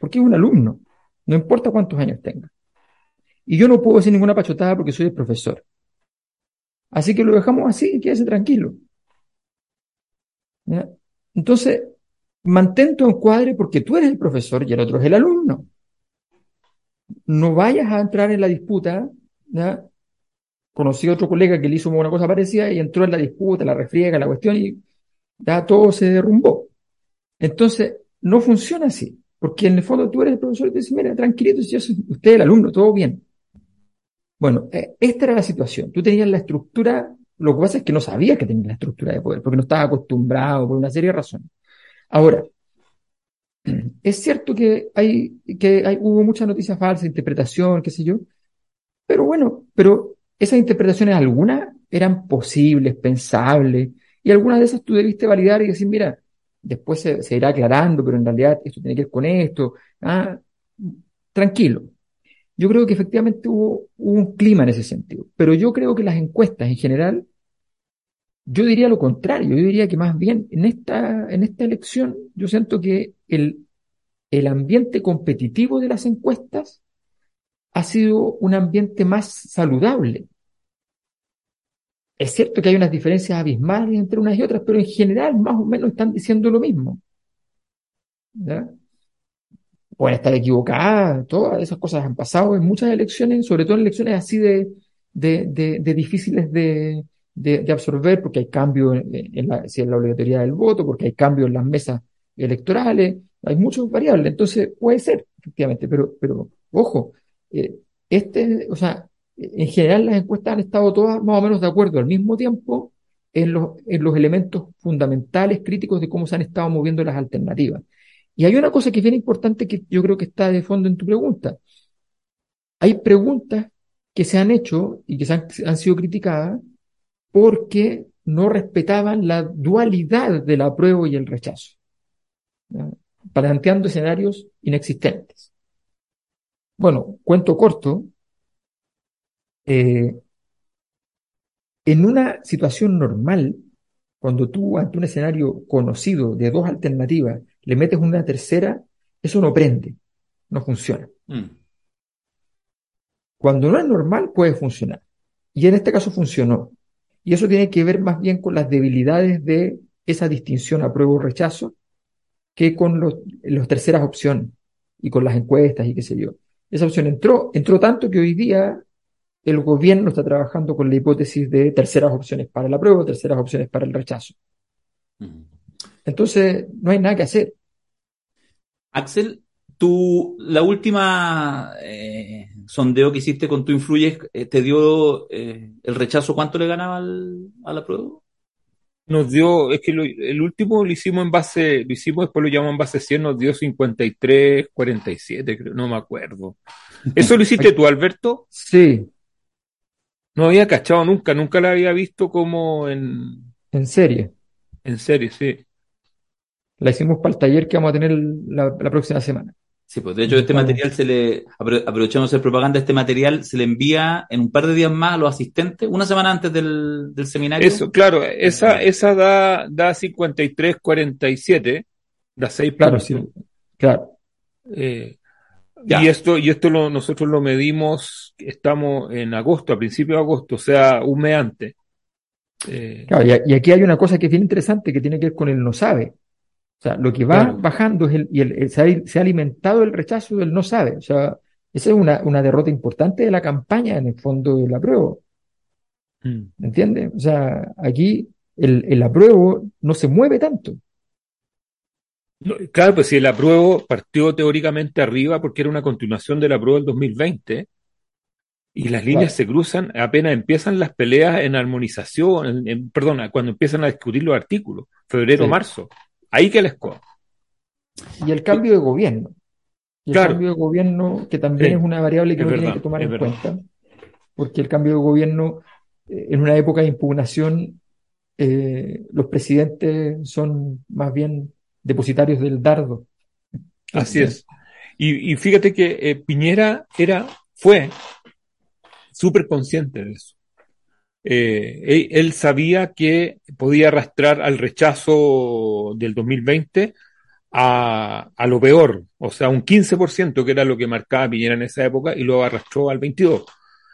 Speaker 2: porque es un alumno, no importa cuántos años tenga. Y yo no puedo decir ninguna pachotada porque soy el profesor. Así que lo dejamos así, quédese tranquilo. Entonces, mantén tu encuadre porque tú eres el profesor y el otro es el alumno. No vayas a entrar en la disputa. Conocí a otro colega que le hizo una cosa parecida y entró en la disputa, la refriega, la cuestión y ya todo se derrumbó. Entonces, no funciona así, porque en el fondo tú eres el profesor y te dices, mira, tranquilito, yo soy usted el alumno, todo bien. Bueno, eh, esta era la situación. Tú tenías la estructura, lo que pasa es que no sabías que tenías la estructura de poder, porque no estabas acostumbrado por una serie de razones. Ahora, (clears throat) es cierto que hay, que hay, hubo mucha noticia falsa, interpretación, qué sé yo, pero bueno, pero esas interpretaciones algunas eran posibles, pensables, y algunas de esas tú debiste validar y decir, mira, después se, irá aclarando, pero en realidad esto tiene que ver con esto. Ah, tranquilo. Yo creo que efectivamente hubo, un clima en ese sentido, pero yo creo que las encuestas en general, yo diría lo contrario, yo diría que más bien en esta, en esta elección yo siento que el, el ambiente competitivo de las encuestas ha sido un ambiente más saludable. Es cierto que hay unas diferencias abismales entre unas y otras, pero en general más o menos están diciendo lo mismo. Pueden estar equivocadas, todas esas cosas han pasado en muchas elecciones, sobre todo en elecciones así de, de, difíciles de, de, absorber, porque hay cambio en, la, en la obligatoriedad del voto, porque hay cambio en las mesas electorales, hay muchas variables. Entonces, puede ser, efectivamente, pero, pero ojo, eh, este, o sea, en general las encuestas han estado todas más o menos de acuerdo al mismo tiempo en los, en los elementos fundamentales, críticos de cómo se han estado moviendo las alternativas. Y hay una cosa que es bien importante que yo creo que está de fondo en tu pregunta. Hay preguntas que se han hecho y que se han, sido criticadas porque no respetaban la dualidad del apruebo y el rechazo, planteando escenarios inexistentes. Bueno, cuento corto, eh, en una situación normal, cuando tú ante un escenario conocido de dos alternativas le metes una tercera, eso no prende, no funciona. Mm. Cuando no es normal, puede funcionar. Y en este caso funcionó. Y eso tiene que ver más bien con las debilidades de esa distinción apruebo o rechazo que con las terceras opciones y con las encuestas y qué sé yo. Esa opción entró, entró tanto que hoy día el gobierno está trabajando con la hipótesis de terceras opciones para la prueba, terceras opciones para el rechazo. Entonces, no hay nada que hacer.
Speaker 1: Axel, tú, la última eh, sondeo que hiciste con tu Influyes, eh, ¿te dio eh, el rechazo cuánto le ganaba a la prueba?
Speaker 3: Nos dio, es que el último lo hicimos en base, lo hicimos, después lo llamamos en base 100, nos dio 53, 47, creo, no me acuerdo. ¿Eso lo hiciste (laughs) tú, Alberto?
Speaker 2: Sí,
Speaker 3: no había cachado nunca, nunca la había visto como en...
Speaker 2: En serie.
Speaker 3: En serie, sí.
Speaker 2: La hicimos para el taller que vamos a tener la, próxima semana.
Speaker 1: Sí, pues de hecho este material se le, aprovechamos el propaganda, este material se le envía en un par de días más a los asistentes, una semana antes del, seminario.
Speaker 3: Eso, claro, esa, esa da, da 53, 47, da 6
Speaker 2: Claro, sí, claro.
Speaker 3: Eh, y esto, y esto lo, nosotros lo medimos, estamos en agosto, a principios de agosto, o sea, un mes antes.
Speaker 2: Eh, y, aquí hay una cosa que es bien interesante que tiene que ver con el no sabe. O sea, lo que va bajando es el, y el, se, ha, alimentado el rechazo del no sabe. O sea, esa es una, una derrota importante de la campaña en el fondo del apruebo. Mm. ¿Me entiendes? O sea, aquí el, el apruebo no se mueve tanto
Speaker 3: claro, pues si el apruebo partió teóricamente arriba porque era una continuación del apruebo del 2020 y las líneas se cruzan apenas empiezan las peleas en armonización, en, perdona, cuando empiezan a discutir los artículos, febrero, marzo, ahí que les cojo.
Speaker 2: Y el cambio de gobierno. Y el cambio de gobierno, que también es una variable que uno tiene que tomar en cuenta, porque el cambio de gobierno en una época de impugnación, eh, los presidentes son más bien depositarios del dardo.
Speaker 3: Así es. Y, fíjate que eh, Piñera era, fue súper consciente de eso. Eh, él, sabía que podía arrastrar al rechazo del 2020 a, a, lo peor, o sea, un 15%, que era lo que marcaba Piñera en esa época, y lo arrastró al 22%.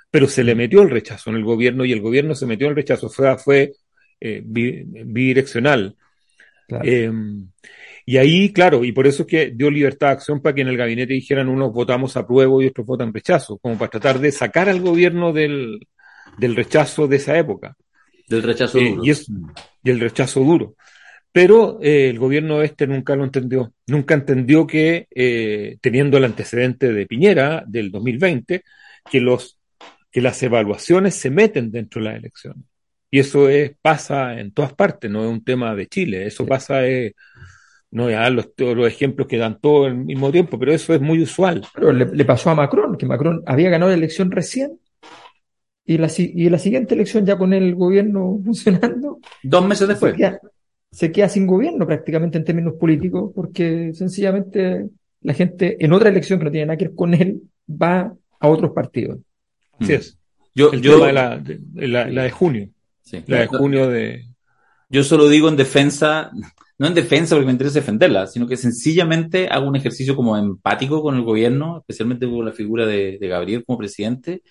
Speaker 3: Pero se le metió el rechazo en el gobierno y el gobierno se metió en el rechazo, fue, fue eh, bidireccional. Em, y ahí, claro, y por eso es que dio libertad de acción para que en el gabinete dijeran unos votamos apruebo y otros votan rechazo, como para tratar de sacar al gobierno del, del rechazo de esa época.
Speaker 1: Del rechazo
Speaker 3: eh,
Speaker 1: duro.
Speaker 3: Y, es, y, el rechazo duro. Pero eh, el gobierno este nunca lo entendió. Nunca entendió que, eh, teniendo el antecedente de Piñera del 2020, que, los, que las evaluaciones se meten dentro de las elecciones. Y eso es, pasa en todas partes, no es un tema de Chile. Eso pasa eh, no ya los, los ejemplos que dan todo al mismo tiempo, pero eso es muy usual.
Speaker 2: Pero le, pasó a Macron, que Macron había ganado la elección recién y la, y la siguiente elección ya con el gobierno (laughs) funcionando.
Speaker 1: Dos meses después.
Speaker 2: Se queda, sin gobierno prácticamente en términos políticos porque sencillamente la gente en otra elección que no tiene nada que ver con él va a otros partidos.
Speaker 3: Así es. Yo, el yo, la, la, de junio. Sí, la de junio de...
Speaker 1: Yo solo digo en defensa no en defensa porque me interesa defenderla, sino que sencillamente hago un ejercicio como empático con el gobierno, especialmente con la figura de, Gabriel como presidente,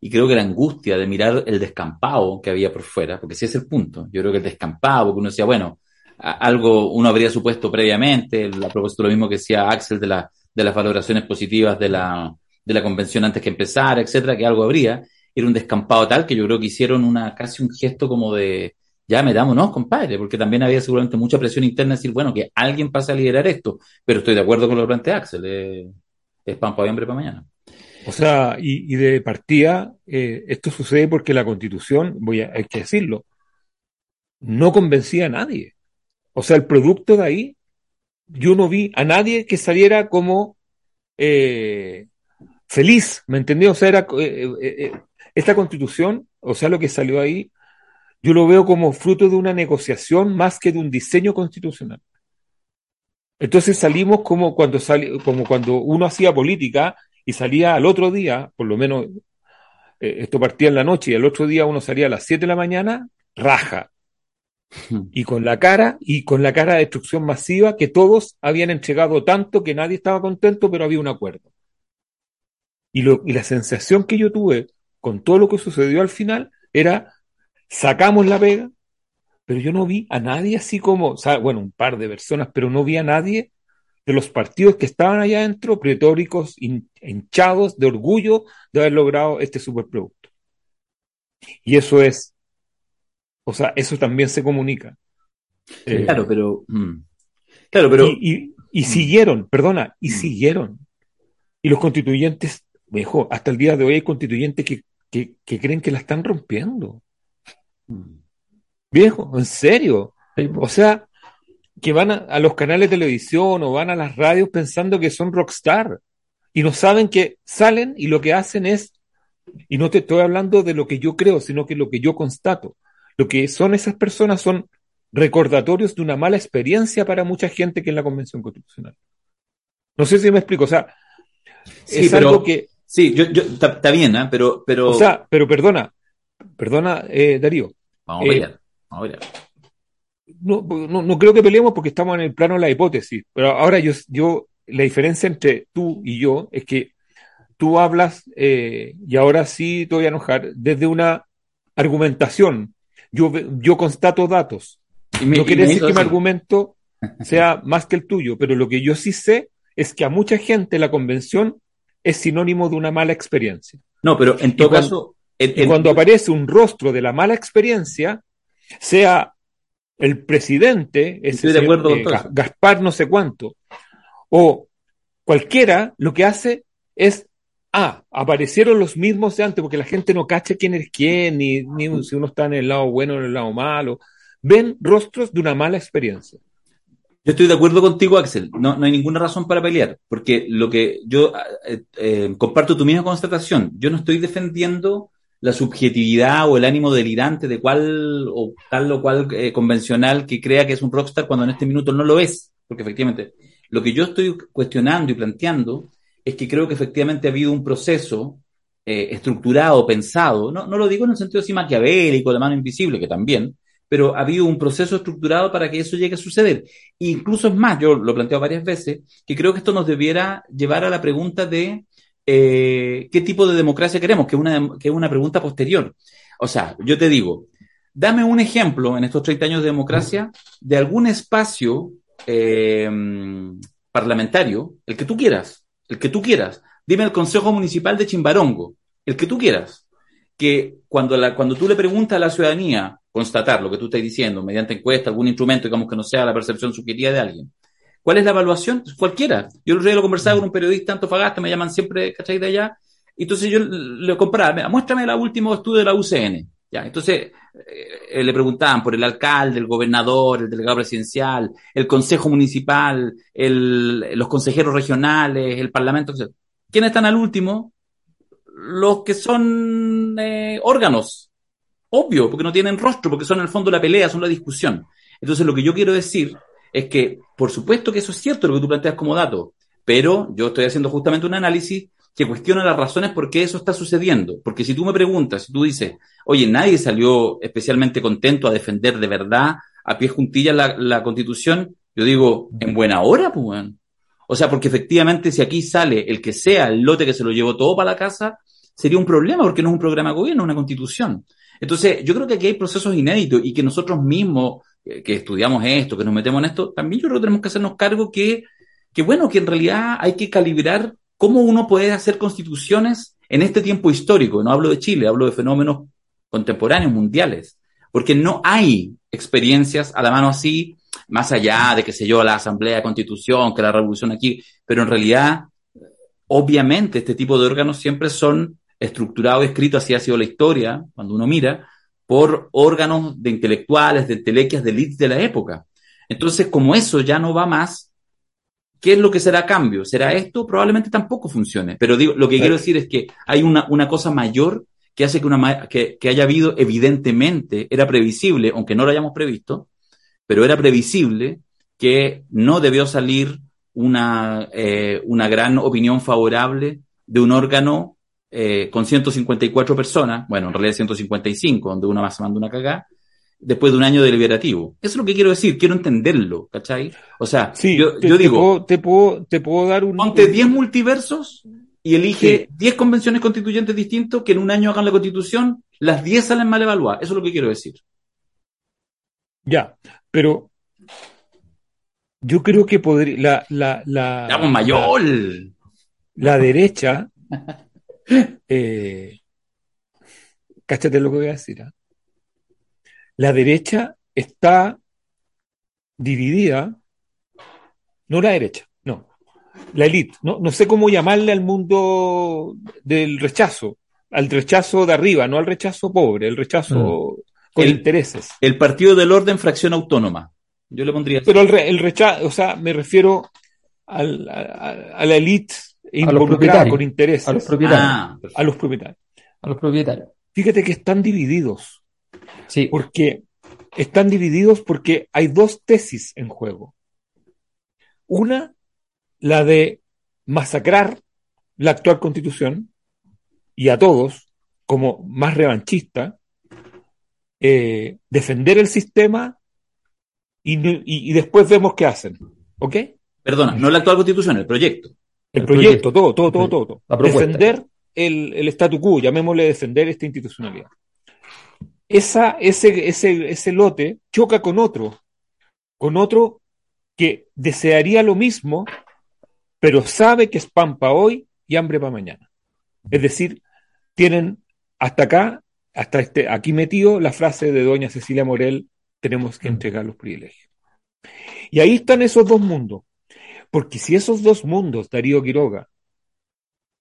Speaker 1: y creo que la angustia de mirar el descampado que había por fuera, porque ese es el punto, yo creo que el descampado, porque uno decía, bueno, algo uno habría supuesto previamente, a propósito lo mismo que decía Axel de, la, de las valoraciones positivas de la, de la convención antes que empezara, etcétera, que algo habría, era un descampado tal que yo creo que hicieron una casi un gesto como de, ya metámonos, compadre, porque también había seguramente mucha presión interna de decir, bueno, que alguien pase a liderar esto, pero estoy de acuerdo con lo que plantea Axel, es pan para hambre para mañana.
Speaker 3: O sea, y, de partida, eh, esto sucede porque la constitución, voy a, hay que decirlo, no convencía a nadie. O sea, el producto de ahí, yo no vi a nadie que saliera como eh, feliz, ¿me entendió? O sea, era, eh, esta constitución, o sea, lo que salió ahí, yo lo veo como fruto de una negociación más que de un diseño constitucional. Entonces salimos como cuando, como cuando uno hacía política y salía al otro día, por lo menos eh, esto partía en la noche y el otro día uno salía a las 7 de la mañana, raja. (laughs) Y con la cara, y con la cara de destrucción masiva que todos habían entregado tanto que nadie estaba contento, pero había un acuerdo. Y, lo, y la sensación que yo tuve con todo lo que sucedió al final era sacamos la pega, pero yo no vi a nadie así como, o sea, bueno, un par de personas, pero no vi a nadie de los partidos que estaban allá adentro, pretóricos, hinchados de orgullo de haber logrado este superproducto. Y eso es, o sea, eso también se comunica.
Speaker 1: Eh, claro, pero... Mm. claro, pero...
Speaker 3: Y, y, mm. siguieron, perdona, y mm. siguieron. Y los constituyentes, mejor, hasta el día de hoy hay constituyentes que, que, que creen que la están rompiendo. Viejo, en serio. O sea, que van a, los canales de televisión o van a las radios pensando que son rockstar y no saben que salen y lo que hacen es, y no te estoy hablando de lo que yo creo, sino que lo que yo constato. Lo que son esas personas son recordatorios de una mala experiencia para mucha gente que en la Convención Constitucional. No sé si me explico, o sea,
Speaker 1: es algo que... Sí, yo, está bien, ¿eh? pero, pero...
Speaker 3: O sea, pero perdona, perdona, eh, Darío,
Speaker 1: Vamos a pelear. Vamos a
Speaker 3: No, no, creo que peleemos porque estamos en el plano de la hipótesis. Pero ahora yo, yo la diferencia entre tú y yo es que tú hablas, eh, y ahora sí te voy a enojar, desde una argumentación. Yo, yo constato datos. no quiere decir que mi argumento (laughs) sea más que el tuyo, pero lo que yo sí sé es que a mucha gente la convención es sinónimo de una mala experiencia.
Speaker 1: No, pero en todo caso,
Speaker 3: y cuando aparece un rostro de la mala experiencia, sea el presidente, ese de acuerdo eh, Gaspar no sé cuánto, o cualquiera, lo que hace es, ah, aparecieron los mismos de antes, porque la gente no cacha quién es quién, ni, ni si uno está en el lado bueno o en el lado malo. Ven rostros de una mala experiencia.
Speaker 1: Yo estoy de acuerdo contigo, Axel. No, no hay ninguna razón para pelear, porque lo que yo eh, eh, comparto tu misma constatación. Yo no estoy defendiendo la subjetividad o el ánimo delirante de cual o tal o cual eh, convencional que crea que es un rockstar cuando en este minuto no lo es, porque efectivamente lo que yo estoy cuestionando y planteando es que creo que efectivamente ha habido un proceso eh, estructurado, pensado, no, no lo digo en el sentido así maquiavélico, de mano invisible, que también, pero ha habido un proceso estructurado para que eso llegue a suceder. E incluso es más, yo lo he planteado varias veces, que creo que esto nos debiera llevar a la pregunta de eh, qué tipo de democracia queremos, que es, una, que una pregunta posterior. O sea, yo te digo, dame un ejemplo en estos 30 años de democracia de algún espacio eh, parlamentario, el que tú quieras, el que tú quieras. Dime el Consejo Municipal de Chimbarongo, el que tú quieras. Que cuando, la, cuando tú le preguntas a la ciudadanía constatar lo que tú estás diciendo mediante encuesta, algún instrumento, digamos que no sea la percepción subjetiva de alguien, ¿cuál es la evaluación? Cualquiera. Yo el otro día lo conversaba con un periodista antofagasta, me llaman siempre, ¿cachai? De allá. Entonces yo le compraba, muéstrame el último estudio de la UCN. Ya, entonces eh, le preguntaban por el alcalde, el gobernador, el delegado presidencial, el consejo municipal, el, los consejeros regionales, el parlamento. ¿Quiénes están al último? Los que son eh, órganos, obvio, porque no tienen rostro, porque son en el fondo la pelea, son la discusión. Entonces lo que yo quiero decir es que, por supuesto que eso es cierto lo que tú planteas como dato, pero yo estoy haciendo justamente un análisis que cuestiona las razones por qué eso está sucediendo. Porque si tú me preguntas, si tú dices, oye, nadie salió especialmente contento a defender de verdad a pie juntillas la, la constitución, yo digo, en buena hora, pues, bueno. O sea, porque efectivamente si aquí sale el que sea el lote que se lo llevó todo para la casa, sería un problema porque no es un programa de gobierno, es una constitución. Entonces, yo creo que aquí hay procesos inéditos y que nosotros mismos, que estudiamos esto, que nos metemos en esto, también yo creo que tenemos que hacernos cargo que, que bueno, que en realidad hay que calibrar cómo uno puede hacer constituciones en este tiempo histórico. No hablo de Chile, hablo de fenómenos contemporáneos, mundiales, porque no hay experiencias a la mano así, más allá de, que sé yo, la Asamblea Constitución, que la revolución aquí, pero en realidad, obviamente, este tipo de órganos siempre son estructurados, escritos, así ha sido la historia, cuando uno mira, por órganos de intelectuales, de telequias, de elites de la época. Entonces, como eso ya no va más, ¿Qué es lo que será cambio? ¿Será esto? Probablemente tampoco funcione. Pero digo, lo que quiero decir es que hay una, una cosa mayor que hace que, una, que, que haya habido, evidentemente, era previsible, aunque no lo hayamos previsto, pero era previsible que no debió salir una, eh, una gran opinión favorable de un órgano eh, con 154 personas, bueno, en realidad 155, donde una más se manda una cagada, después de un año deliberativo. Eso es lo que quiero decir, quiero entenderlo, ¿cachai? O sea, yo, yo digo...
Speaker 3: Te puedo, te puedo, dar un...
Speaker 1: Ponte 10 multiversos y elige 10 convenciones constituyentes distintos que en un año hagan la constitución, las 10 salen mal evaluadas. Eso es lo que quiero decir.
Speaker 3: Ya, pero yo creo que podría... La, la, la,
Speaker 1: mayor.
Speaker 3: La, derecha... (laughs) (gasps) eh, cáchate lo que voy a decir. ¿eh? la derecha está dividida, no la derecha, no, la élite, no, no sé cómo llamarle al mundo del rechazo, al rechazo de arriba, no al rechazo pobre, el rechazo mm. con intereses.
Speaker 1: El Partido del Orden Fracción Autónoma. Yo le pondría.
Speaker 3: Pero el, rechazo, o sea, me refiero al, a, la élite involucrada con intereses.
Speaker 2: A los propietarios. Ah,
Speaker 3: a los propietarios.
Speaker 2: A los propietarios.
Speaker 3: Fíjate que están divididos. Sí. Porque están divididos porque hay dos tesis en juego. Una, la de masacrar la actual constitución y a todos como más revanchista, eh, defender el sistema y, después vemos qué hacen. ¿Ok?
Speaker 1: Perdona, no la actual constitución, el proyecto.
Speaker 3: El, proyecto, todo, todo, todo, todo. Defender el, el statu quo, llamémosle defender esta institucionalidad esa, ese, ese, ese lote choca con otro, con otro que desearía lo mismo, pero sabe que es pan para hoy y hambre para mañana. Es decir, tienen hasta acá, hasta este, aquí metido la frase de doña Cecilia Morel, tenemos que entregar los privilegios. Y ahí están esos dos mundos. Porque si esos dos mundos, Darío Quiroga,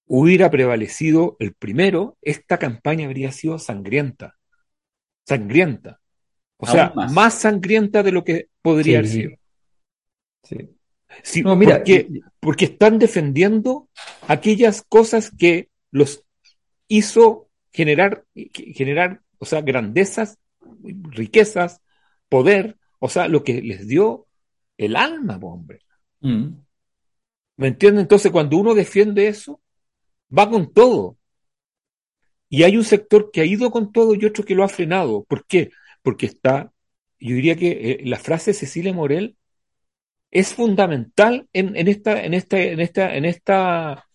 Speaker 3: hubiera prevalecido el primero, esta campaña habría sido sangrienta sangrienta. O sea, más. sangrienta de lo que podría haber sido. Sí. no, mira, porque, porque están defendiendo aquellas cosas que los hizo generar, generar, o sea, grandezas, riquezas, poder, o sea, lo que les dio el alma, hombre. Mm. ¿Me entiendes? Entonces, cuando uno defiende eso, va con todo. Y hay un sector que ha ido con todo y otro que lo ha frenado. ¿Por qué? Porque está, yo diría que eh, la frase de Cecilia Morel es fundamental en, esta, en esta, en esta, en esta,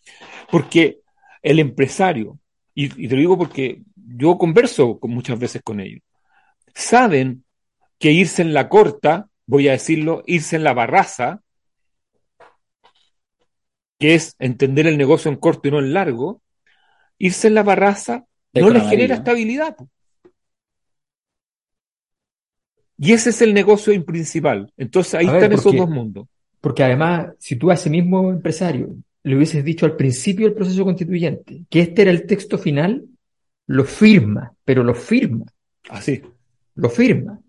Speaker 3: porque el empresario, y, te lo digo porque yo converso con, muchas veces con ellos, saben que irse en la corta, voy a decirlo, irse en la barraza, que es entender el negocio en corto y no en largo, irse en la barraza no les genera estabilidad. Y ese es el negocio principal. Entonces ahí están esos dos mundos.
Speaker 2: Porque además, si tú a ese mismo empresario le hubieses dicho al principio del proceso constituyente que este era el texto final, lo firma, pero lo firma.
Speaker 3: Así.
Speaker 2: Lo firma.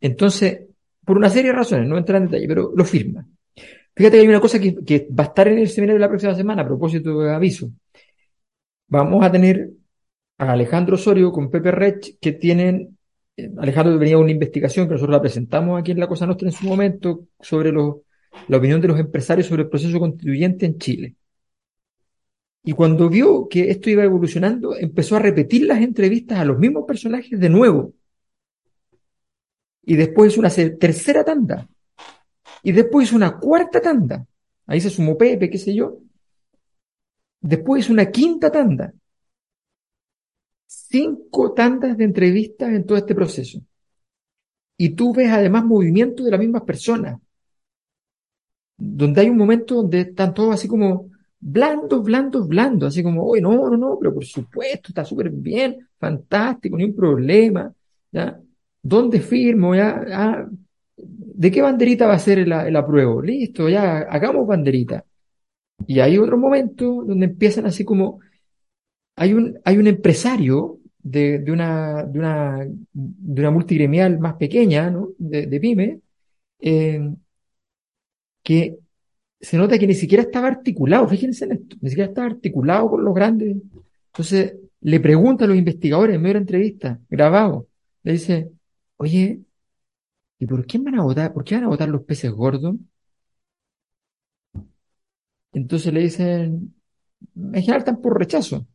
Speaker 2: Entonces, por una serie de razones, no entra en detalle, pero lo firma. Fíjate que hay una cosa que, va a estar en el seminario la próxima semana, a propósito de aviso. Vamos a tener a Alejandro Osorio con Pepe Rech, que tienen Alejandro venía una investigación que nosotros la presentamos aquí en La Cosa Nostra en su momento sobre la opinión de los empresarios sobre el proceso constituyente en Chile. Y cuando vio que esto iba evolucionando, empezó a repetir las entrevistas a los mismos personajes de nuevo. Y después hizo una tercera tanda. Y después hizo una cuarta tanda. Ahí se sumó Pepe, qué sé yo. Después hizo una quinta tanda cinco tandas de entrevistas en todo este proceso. Y tú ves además movimiento de las mismas personas, donde hay un momento donde están todos así como blandos, blandos, blandos, así como, oye, no, no, no, pero por supuesto, está súper bien, fantástico, ni un problema, ¿ya? ¿Dónde firmo? ¿Ya? Ah, ¿De qué banderita va a ser el, el apruebo? Listo, ya, hagamos banderita. Y hay otro momento donde empiezan así como, hay un, hay un empresario de, de, una, de, una, de una multigremial más pequeña, ¿no? de, de pyme, eh, que se nota que ni siquiera estaba articulado, fíjense en esto, ni siquiera estaba articulado con los grandes. Entonces le pregunta a los investigadores en medio de la entrevista, grabado, le dice, oye, ¿y por qué van a votar? ¿Por qué van a votar los peces gordos? Entonces le dicen, en general están por rechazo.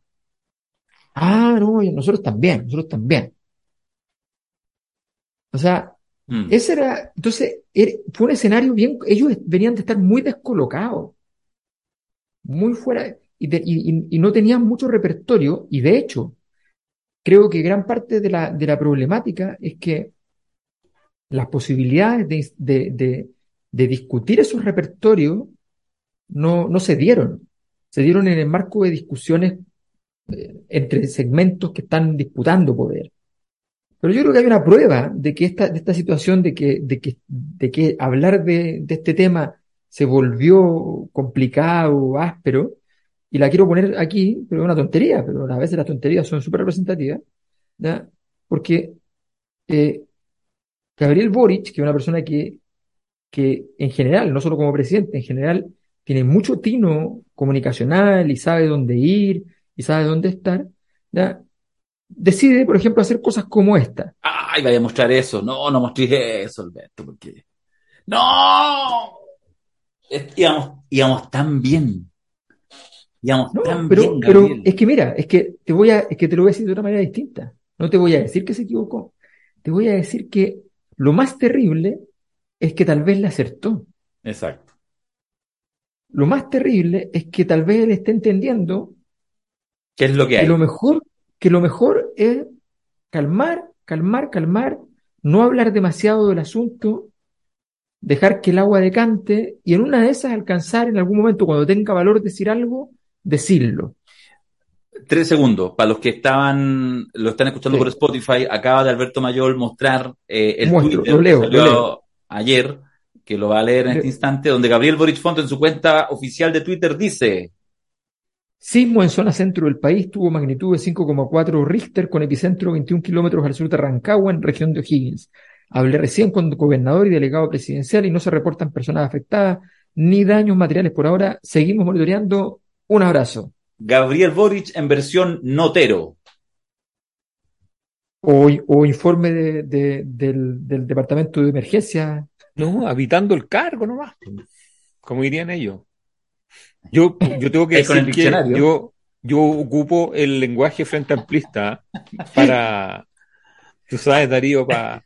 Speaker 2: Ah, no, nosotros también, nosotros también. O sea, mm. ese era, entonces, fue un escenario bien, ellos venían de estar muy descolocados, muy fuera, y, no tenían mucho repertorio, y de hecho, creo que gran parte de la, de la problemática es que las posibilidades de, de discutir esos repertorios no, no se dieron. Se dieron en el marco de discusiones entre segmentos que están disputando poder. Pero yo creo que hay una prueba de que esta, de esta situación de que, de que, de que hablar de, de este tema se volvió complicado, áspero, y la quiero poner aquí, pero es una tontería, pero a veces las tonterías son súper representativas, ¿ya? porque eh, Gabriel Boric, que es una persona que, que en general, no solo como presidente, en general tiene mucho tino comunicacional y sabe dónde ir, y sabe dónde estar, ¿ya? decide, por ejemplo, hacer cosas como esta.
Speaker 1: Ay, vaya a mostrar eso. No, no mostré eso, Alberto, porque. ¡No! Íbamos, íbamos tan bien. Íbamos tan
Speaker 2: pero,
Speaker 1: bien,
Speaker 2: pero es que mira, es que te voy a, es que te lo voy a decir de otra manera distinta. No te voy a decir que se equivocó. Te voy a decir que lo más terrible es que tal vez le acertó.
Speaker 1: Exacto.
Speaker 2: Lo más terrible es que tal vez él esté entendiendo
Speaker 1: ¿Qué es lo que hay?
Speaker 2: Que lo mejor, que lo mejor es calmar, calmar, calmar, no hablar demasiado del asunto, dejar que el agua decante y en una de esas alcanzar en algún momento, cuando tenga valor decir algo, decirlo.
Speaker 1: Tres segundos, para los que estaban, lo están escuchando por Spotify, acaba de Alberto Mayor mostrar eh, el Twitter
Speaker 2: lo leo,
Speaker 1: ayer, que lo va a leer en este instante, donde Gabriel Boric Fonte en su cuenta oficial de Twitter dice,
Speaker 2: Sismo en zona centro del país tuvo magnitud de 5,4 Richter con epicentro 21 kilómetros al sur de Rancagua, en región de O'Higgins. Hablé recién con gobernador y delegado presidencial y no se reportan personas afectadas ni daños materiales por ahora. Seguimos monitoreando. Un abrazo.
Speaker 1: Gabriel Boric en versión notero.
Speaker 2: O, o informe de, de, del, del, departamento de emergencia.
Speaker 3: No, habitando el cargo nomás, como dirían ellos. Yo, yo tengo que decir que yo, yo ocupo el lenguaje frente amplista para, tú sabes, Darío, para...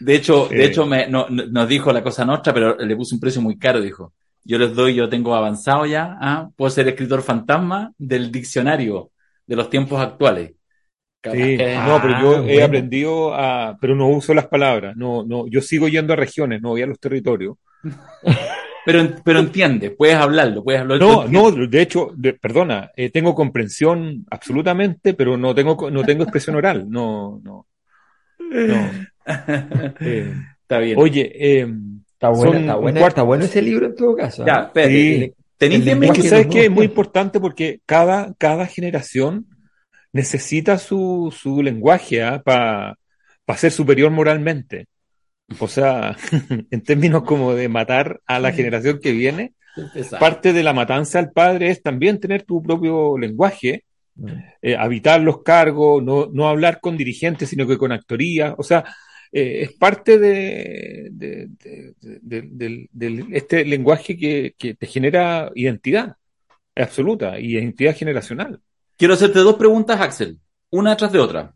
Speaker 1: De hecho, de hecho me, no, nos dijo la cosa nuestra, pero le puse un precio muy caro, dijo. Yo les doy, yo tengo avanzado ya, ¿ah? puedo ser escritor fantasma del diccionario de los tiempos actuales.
Speaker 3: Sí, no, pero yo ah, he aprendido a, pero no uso las palabras, no, no, yo sigo yendo a regiones, no voy a los territorios. (laughs)
Speaker 1: pero, pero entiende, puedes hablarlo, puedes hablarlo.
Speaker 3: No, no, de hecho, perdona, eh, tengo comprensión absolutamente, pero no tengo, no tengo expresión oral, no, no. (laughs)
Speaker 1: Eh, está bien.
Speaker 3: Oye, eh,
Speaker 2: está, bueno, está, bueno ese libro en todo caso.
Speaker 1: Ya, pero
Speaker 3: sí. tenéis que sabes que es muy importante porque cada, cada generación necesita su, su lenguaje ¿ah? para ser superior moralmente. O sea, (laughs) en términos como de matar a la generación que viene, parte de la matanza al padre es también tener tu propio lenguaje, mm. eh, habitar los cargos, no, no, hablar con dirigentes, sino que con actoría. O sea, eh, es parte de, de, de, este lenguaje que, que, te genera identidad absoluta y identidad generacional.
Speaker 1: Quiero hacerte dos preguntas, Axel, una tras de otra.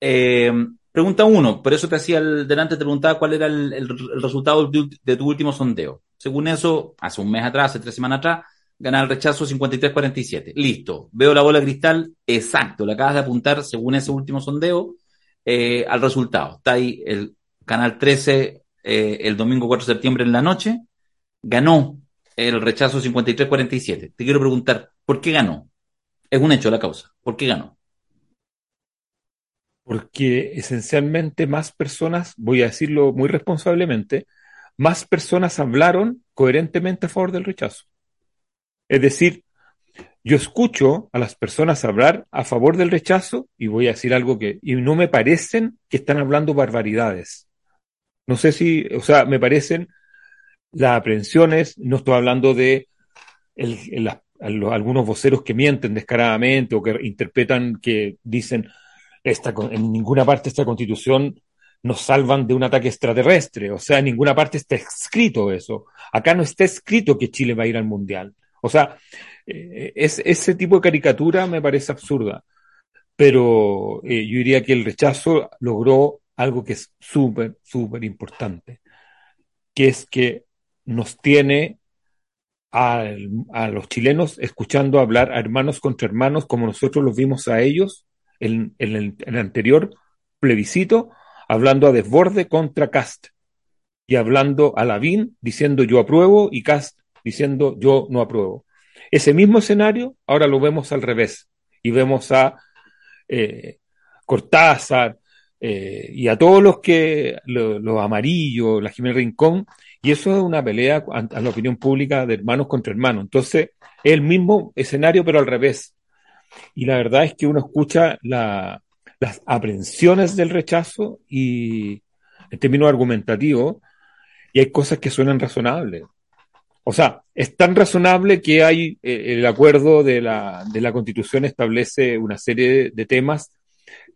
Speaker 1: Eh, Pregunta uno, por eso te hacía el, delante, te preguntaba cuál era el, resultado de, tu último sondeo. Según eso, hace un mes atrás, hace tres semanas atrás, ganaba el rechazo 53-47. Listo. Veo la bola de cristal, exacto, le acabas de apuntar, según ese último sondeo, eh, al resultado. Está ahí el canal 13, eh, el domingo 4 de septiembre en la noche, ganó el rechazo 53-47. Te quiero preguntar, ¿por qué ganó? Es un hecho la causa. ¿Por qué ganó?
Speaker 3: porque esencialmente más personas, voy a decirlo muy responsablemente, más personas hablaron coherentemente a favor del rechazo. Es decir, yo escucho a las personas hablar a favor del rechazo y voy a decir algo que, y no me parecen que están hablando barbaridades. No sé si, o sea, me parecen las aprehensiones, no estoy hablando de algunos voceros que mienten descaradamente o que interpretan, que dicen, esta, en ninguna parte de esta constitución nos salvan de un ataque extraterrestre. O sea, en ninguna parte está escrito eso. Acá no está escrito que Chile va a ir al Mundial. O sea, eh, es, ese tipo de caricatura me parece absurda. Pero eh, yo diría que el rechazo logró algo que es súper, súper importante, que es que nos tiene a, los chilenos escuchando hablar a hermanos contra hermanos como nosotros los vimos a ellos en, el, anterior plebiscito, hablando a desborde contra Cast y hablando a Lavín diciendo yo apruebo y Cast diciendo yo no apruebo. Ese mismo escenario ahora lo vemos al revés y vemos a eh, Cortázar eh, y a todos los que, los amarillos, la Jiménez Rincón, y eso es una pelea a la opinión pública de hermanos contra hermanos. Entonces, es el mismo escenario, pero al revés. Y la verdad es que uno escucha las aprensiones del rechazo y en términos argumentativos, y hay cosas que suenan razonables. O sea, es tan razonable que hay eh, el acuerdo de la, de la Constitución establece una serie de temas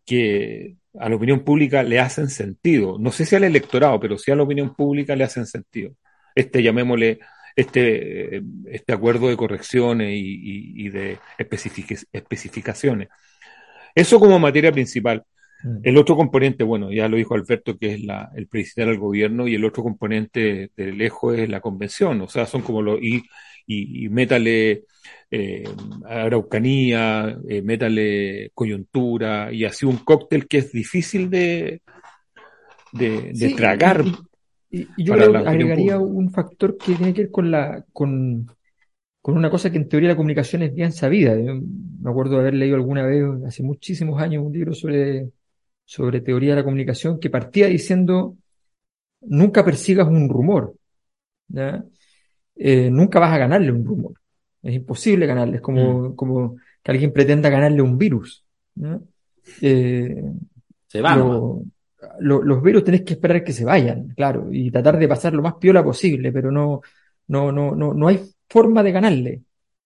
Speaker 3: que a la opinión pública le hacen sentido. No sé si al electorado, pero sí a la opinión pública le hacen sentido. Este, llamémosle, este, este acuerdo de correcciones y, de especificaciones. Eso como materia principal. Mm. El otro componente, bueno, ya lo dijo Alberto, que es la, el presidente del gobierno, y el otro componente de lejos es la convención, o sea, son como los, y, y, métale eh, araucanía, eh, métale coyuntura, y así un cóctel que es difícil de, de, tragar.
Speaker 2: Y, yo agregaría un factor que tiene que ver con la con, con, una cosa que en teoría la comunicación es bien sabida. me acuerdo de haber leído alguna vez, hace muchísimos años, un libro sobre, sobre teoría de la comunicación que partía diciendo nunca persigas un rumor. Eh, nunca vas a ganarle un rumor. Es imposible ganarle. Es como, mm. como que alguien pretenda ganarle un virus.
Speaker 1: Eh, Se va
Speaker 2: los virus tenés que esperar que se vayan, claro, y tratar de pasar lo más piola posible, pero no, no, no, no, no hay forma de ganarle.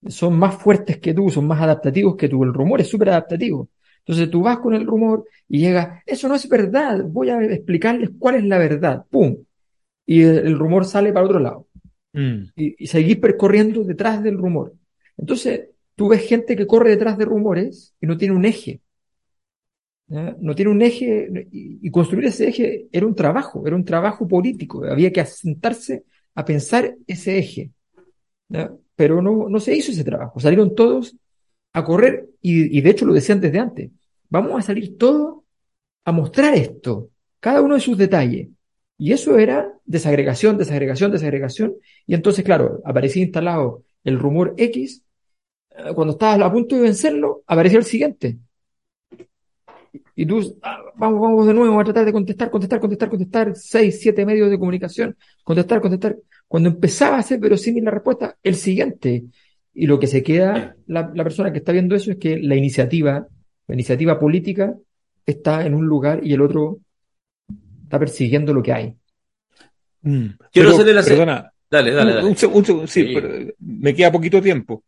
Speaker 2: Son más fuertes que tú, son más adaptativos que tú. El rumor es súper adaptativo. Entonces tú vas con el rumor y llega, eso no es verdad, voy a explicarles cuál es la verdad. ¡Pum! Y el, rumor sale para otro lado. Mm. Y, y seguís percorriendo detrás del rumor. Entonces, tú ves gente que corre detrás de rumores y no tiene un eje. No tiene un eje, y, construir ese eje era un trabajo, era un trabajo político, había que asentarse a pensar ese eje. Pero no, no se hizo ese trabajo, salieron todos a correr y, de hecho lo decían desde antes, vamos a salir todos a mostrar esto, cada uno de sus detalles. Y eso era desagregación, desagregación, desagregación. Y entonces, claro, aparecía instalado el rumor X. Eh, cuando estabas a punto de vencerlo, aparecía el siguiente. Y tú, ah, vamos, vamos de nuevo a tratar de contestar, contestar, contestar, contestar, seis, siete medios de comunicación, contestar, contestar. Cuando empezaba a ser verosímil la respuesta, el siguiente. Y lo que se queda, la, persona que está viendo eso es que la iniciativa, la iniciativa política está en un lugar y el otro está persiguiendo lo que hay.
Speaker 3: Mm. Quiero hacerle la Perdona. Dale, dale, dale. Un, sí, me queda poquito tiempo.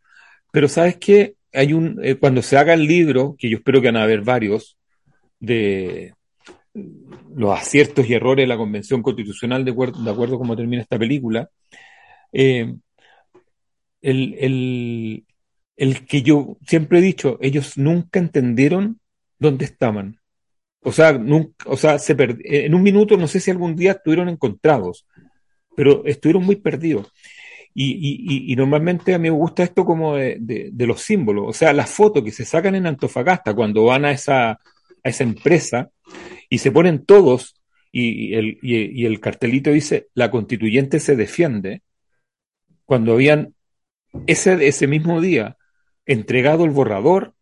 Speaker 3: Pero sabes que hay un, eh, cuando se haga el libro, que yo espero que van a haber varios, de los aciertos y errores de la Convención Constitucional de acuerdo, de acuerdo a cómo termina esta película, eh, el, que yo siempre he dicho, ellos nunca entendieron dónde estaban. O sea, nunca, o sea, se en un minuto no sé si algún día estuvieron encontrados, pero estuvieron muy perdidos. Y, normalmente a mí me gusta esto como de, de, los símbolos, o sea, las fotos que se sacan en Antofagasta cuando van a esa, a esa empresa y se ponen todos y, el, y, el cartelito dice, la constituyente se defiende, cuando habían ese, ese mismo día entregado el borrador,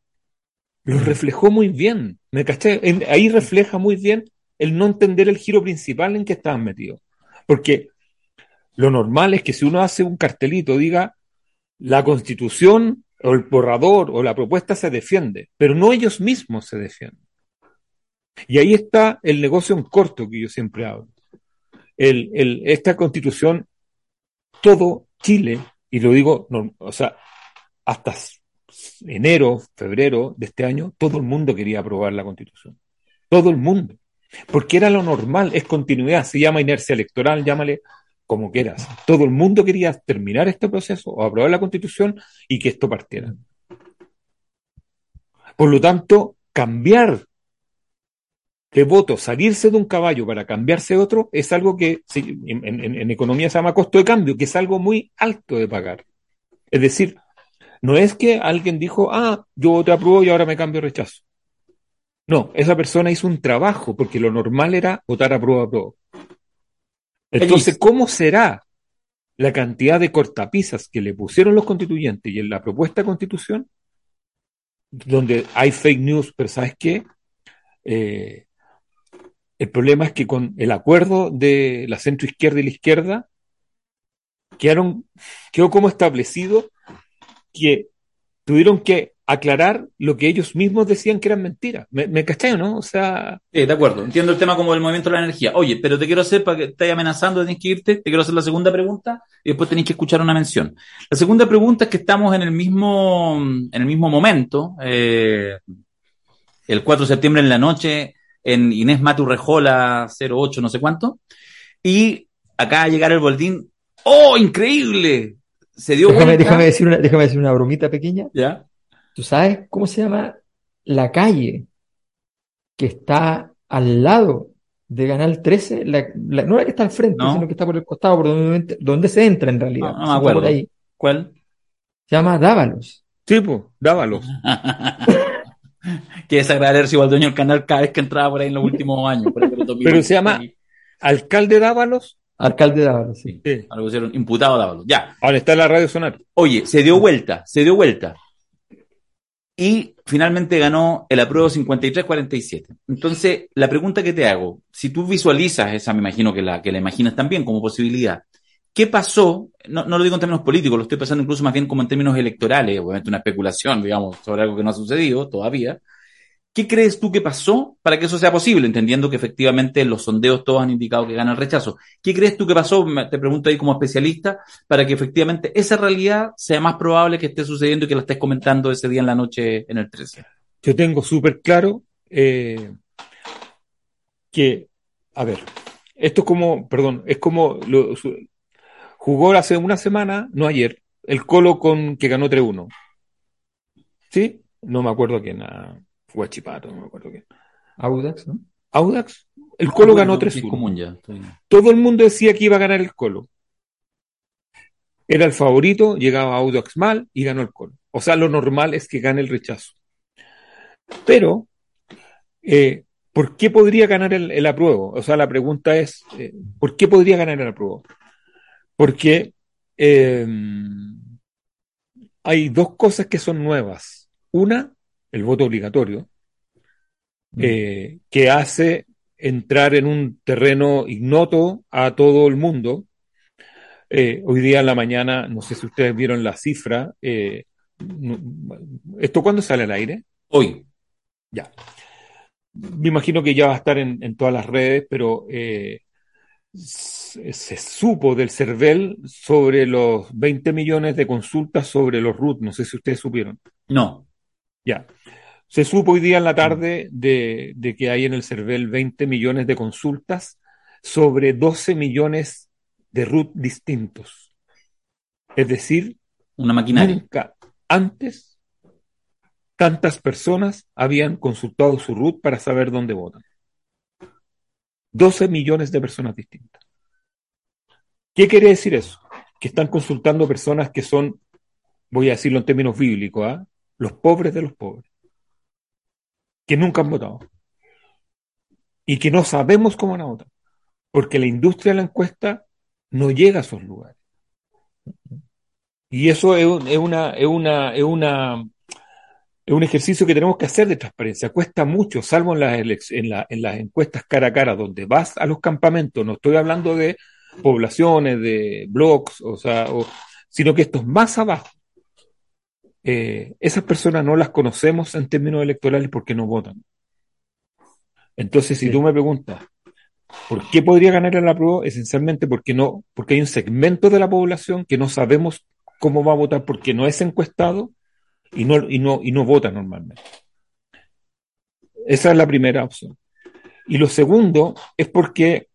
Speaker 3: lo reflejó muy bien. ¿Me caché? Ahí refleja muy bien el no entender el giro principal en que estaban metidos. Porque lo normal es que si uno hace un cartelito, diga, la constitución o el borrador o la propuesta se defiende, pero no ellos mismos se defienden. Y ahí está el negocio en corto que yo siempre hablo. El, esta constitución, todo Chile, y lo digo, o sea, hasta enero, febrero de este año, todo el mundo quería aprobar la constitución. Todo el mundo. Porque era lo normal, es continuidad, se llama inercia electoral, llámale como quieras. Todo el mundo quería terminar este proceso o aprobar la constitución y que esto partiera. Por lo tanto, cambiar de voto, salirse de un caballo para cambiarse otro, es algo que en, economía se llama costo de cambio, que es algo muy alto de pagar. Es decir, no es que alguien dijo, ah, yo te apruebo y ahora me cambio rechazo. No, esa persona hizo un trabajo, porque lo normal era votar a prueba a prueba. Entonces, ¿cómo será la cantidad de cortapisas que le pusieron los constituyentes y en la propuesta de constitución? Donde hay fake news, pero ¿sabes qué? Eh, el problema es que con el acuerdo de la centro izquierda y la izquierda, quedaron, quedó como establecido que tuvieron que aclarar lo que ellos mismos decían que eran mentiras. ¿Me, me no? O sea...
Speaker 1: Sí, de acuerdo. Entiendo el tema como el movimiento de la energía. Oye, pero te quiero hacer, para que estés amenazando, tenés que irte, te quiero hacer la segunda pregunta y después tenés que escuchar una mención. La segunda pregunta es que estamos en el mismo, en el mismo momento, eh, el 4 de septiembre en la noche, en Inés Maturrejola 08 no sé cuánto. Y acá llegar el Boldín. ¡Oh, increíble! Se dio
Speaker 2: déjame, déjame, decir una, déjame decir una bromita pequeña.
Speaker 1: ¿Ya?
Speaker 2: ¿Tú sabes cómo se llama la calle que está al lado de Canal 13? no la que está al frente, sino que está por el costado, por donde, donde se entra en realidad.
Speaker 1: No, no me Por ahí. ¿Cuál?
Speaker 2: Se llama Dávalos.
Speaker 3: Tipo, Dávalos. (laughs)
Speaker 1: que es agradecer igual dueño del canal cada vez que entraba por ahí en los últimos años. (laughs)
Speaker 3: Pero se llama Alcalde Dávalos.
Speaker 2: Alcalde Dávalos, sí.
Speaker 1: Algo pusieron, imputado Dávalos, ya.
Speaker 3: Ahora está en la radio sonar.
Speaker 1: Oye, se dio vuelta, se dio vuelta. Y finalmente ganó el apruebo 53-47. Entonces, la pregunta que te hago, si tú visualizas esa, me imagino que la, que la imaginas también como posibilidad, ¿Qué pasó? No, no, lo digo en términos políticos, lo estoy pensando incluso más bien como en términos electorales, obviamente una especulación, digamos, sobre algo que no ha sucedido todavía. ¿Qué crees tú que pasó para que eso sea posible? Entendiendo que efectivamente los sondeos todos han indicado que gana el rechazo. ¿Qué crees tú que pasó? Te pregunto ahí como especialista, para que efectivamente esa realidad sea más probable que esté sucediendo y que la estés comentando ese día en la noche en el 13.
Speaker 3: Yo tengo súper claro eh, que, a ver, esto es como, perdón, es como jugó hace una semana, no ayer, el Colo con que ganó 3-1. ¿Sí? No me acuerdo quién. A, Guachipato, no me acuerdo quién.
Speaker 2: Audax, ¿no?
Speaker 3: Audax. El ah, Colo ganó 3-1. Todo el mundo decía que iba a ganar el Colo. Era el favorito, llegaba Audax mal y ganó el Colo. O sea, lo normal es que gane el rechazo. Pero, eh, ¿por qué podría ganar el, apruebo? O sea, la pregunta es, eh, ¿por qué podría ganar el apruebo? Porque eh, hay dos cosas que son nuevas. Una, el voto obligatorio, mm. eh, que hace entrar en un terreno ignoto a todo el mundo. Eh, hoy día en la mañana, no sé si ustedes vieron la cifra, eh, ¿esto cuándo sale al aire?
Speaker 1: Hoy.
Speaker 3: Ya. Me imagino que ya va a estar en, todas las redes, pero se, se, supo del CERVEL sobre los 20 millones de consultas sobre los RUT. No sé si ustedes supieron.
Speaker 1: No.
Speaker 3: Ya. Se supo hoy día en la tarde de, que hay en el CERVEL 20 millones de consultas sobre 12 millones de RUT distintos. Es decir,
Speaker 1: una maquinaria.
Speaker 3: Nunca antes tantas personas habían consultado su RUT para saber dónde votan. 12 millones de personas distintas. ¿Qué quiere decir eso? Que están consultando personas que son, voy a decirlo en términos bíblicos, ¿ah? Los pobres de los pobres, que nunca han votado y que no sabemos cómo van a votar, porque la industria de la encuesta no llega a esos lugares. Y eso es, una, es, una, es, una, es un ejercicio que tenemos que hacer de transparencia. Cuesta mucho, salvo en las, en, en las encuestas cara a cara, donde vas a los campamentos, no estoy hablando de poblaciones, de blogs, o sea, sino que esto es más abajo eh, esas personas no las conocemos en términos electorales porque no votan. Entonces, si tú me preguntas, ¿por qué podría ganar el apruebo? Esencialmente porque no, porque hay un segmento de la población que no sabemos cómo va a votar porque no es encuestado y no, y no, y no vota normalmente. Esa es la primera opción. Y lo segundo es porque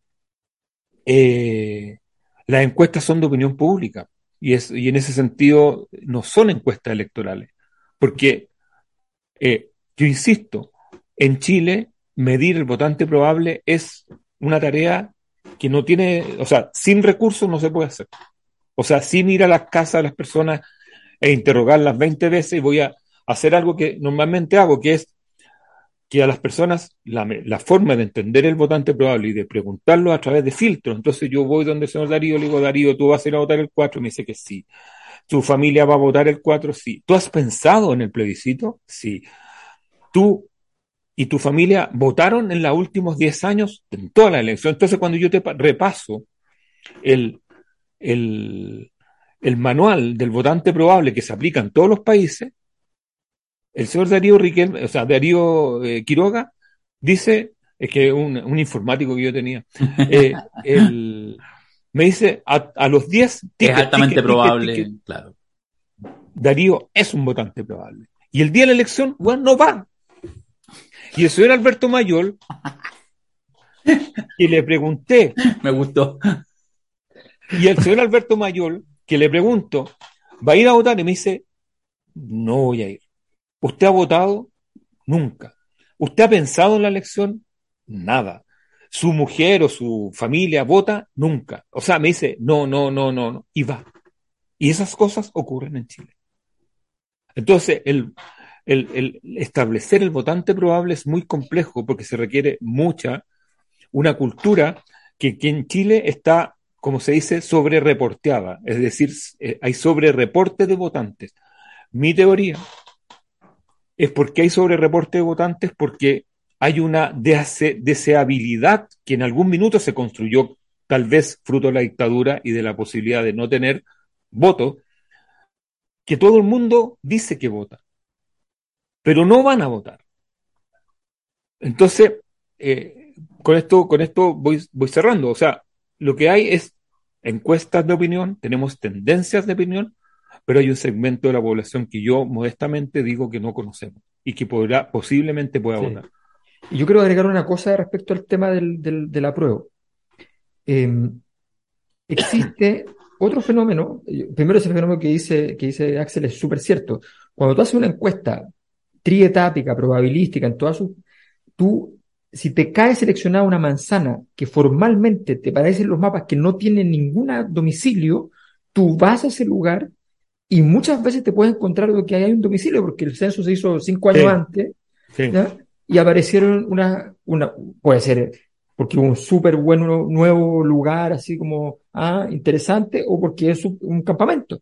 Speaker 3: eh, las encuestas son de opinión pública. Y, es, y en ese sentido no son encuestas electorales, porque eh, yo insisto, en Chile medir el votante probable es una tarea que no tiene, o sea, sin recursos no se puede hacer. O sea, sin ir a las casas de las personas e interrogarlas 20 veces, voy a hacer algo que normalmente hago, que es que a las personas la, forma de entender el votante probable y de preguntarlo a través de filtros. Entonces yo voy donde el señor Darío, le digo, Darío, ¿tú vas a ir a votar el 4? Me dice que sí. ¿Tu familia va a votar el 4? Sí. ¿Tú has pensado en el plebiscito? Sí. ¿Tú y tu familia votaron en los últimos 10 años en toda la elección? Entonces cuando yo te repaso el, el, el manual del votante probable que se aplica en todos los países, el señor Darío Riquelme, o sea, Darío eh, Quiroga, dice, es que un, un informático que yo tenía, (laughs) eh, me dice, a, los 10...
Speaker 1: Es altamente probable, claro.
Speaker 3: Darío es un votante probable. Y el día de la elección, bueno, no va. Y el señor Alberto Mayol, y le pregunté. (laughs)
Speaker 1: Me gustó.
Speaker 3: Y el señor Alberto Mayol, que le pregunto, ¿va a ir a votar? Y me dice, no voy a ir. ¿Usted ha votado? Nunca. ¿Usted ha pensado en la elección? Nada. ¿Su mujer o su familia vota? Nunca. O sea, me dice, no, no, no, no, no. Y va. Y esas cosas ocurren en Chile. Entonces, el, el, establecer el votante probable es muy complejo porque se requiere mucha, una cultura que, que en Chile está, como se dice, sobre reporteada. Es decir, eh, hay sobre reporte de votantes. Mi teoría es porque hay sobre reporte de votantes, porque hay una deseabilidad que en algún minuto se construyó, tal vez fruto de la dictadura y de la posibilidad de no tener voto, que todo el mundo dice que vota, pero no van a votar. Entonces, eh, con esto, con esto voy, voy cerrando. O sea, lo que hay es encuestas de opinión, tenemos tendencias de opinión, pero hay un segmento de la población que yo modestamente digo que no conocemos y que podrá, posiblemente pueda
Speaker 2: Sí.
Speaker 3: votar.
Speaker 2: Y yo quiero agregar una cosa respecto al tema del, del, del apruebo. Eh, existe (coughs) otro fenómeno, eh, primero ese fenómeno que dice, que dice Axel es súper cierto. Cuando tú haces una encuesta trietápica, probabilística, en todas sus, tú, si te cae seleccionada una manzana que formalmente te parecen los mapas que no tienen ningún domicilio, tú vas a ese lugar y muchas veces te puedes encontrar lo que hay un domicilio, porque el censo se hizo cinco años
Speaker 3: Sí.
Speaker 2: antes,
Speaker 3: Sí.
Speaker 2: ¿ya? y aparecieron una, una, puede ser porque un súper bueno nuevo lugar, así como, ah, interesante, o porque es un, un campamento.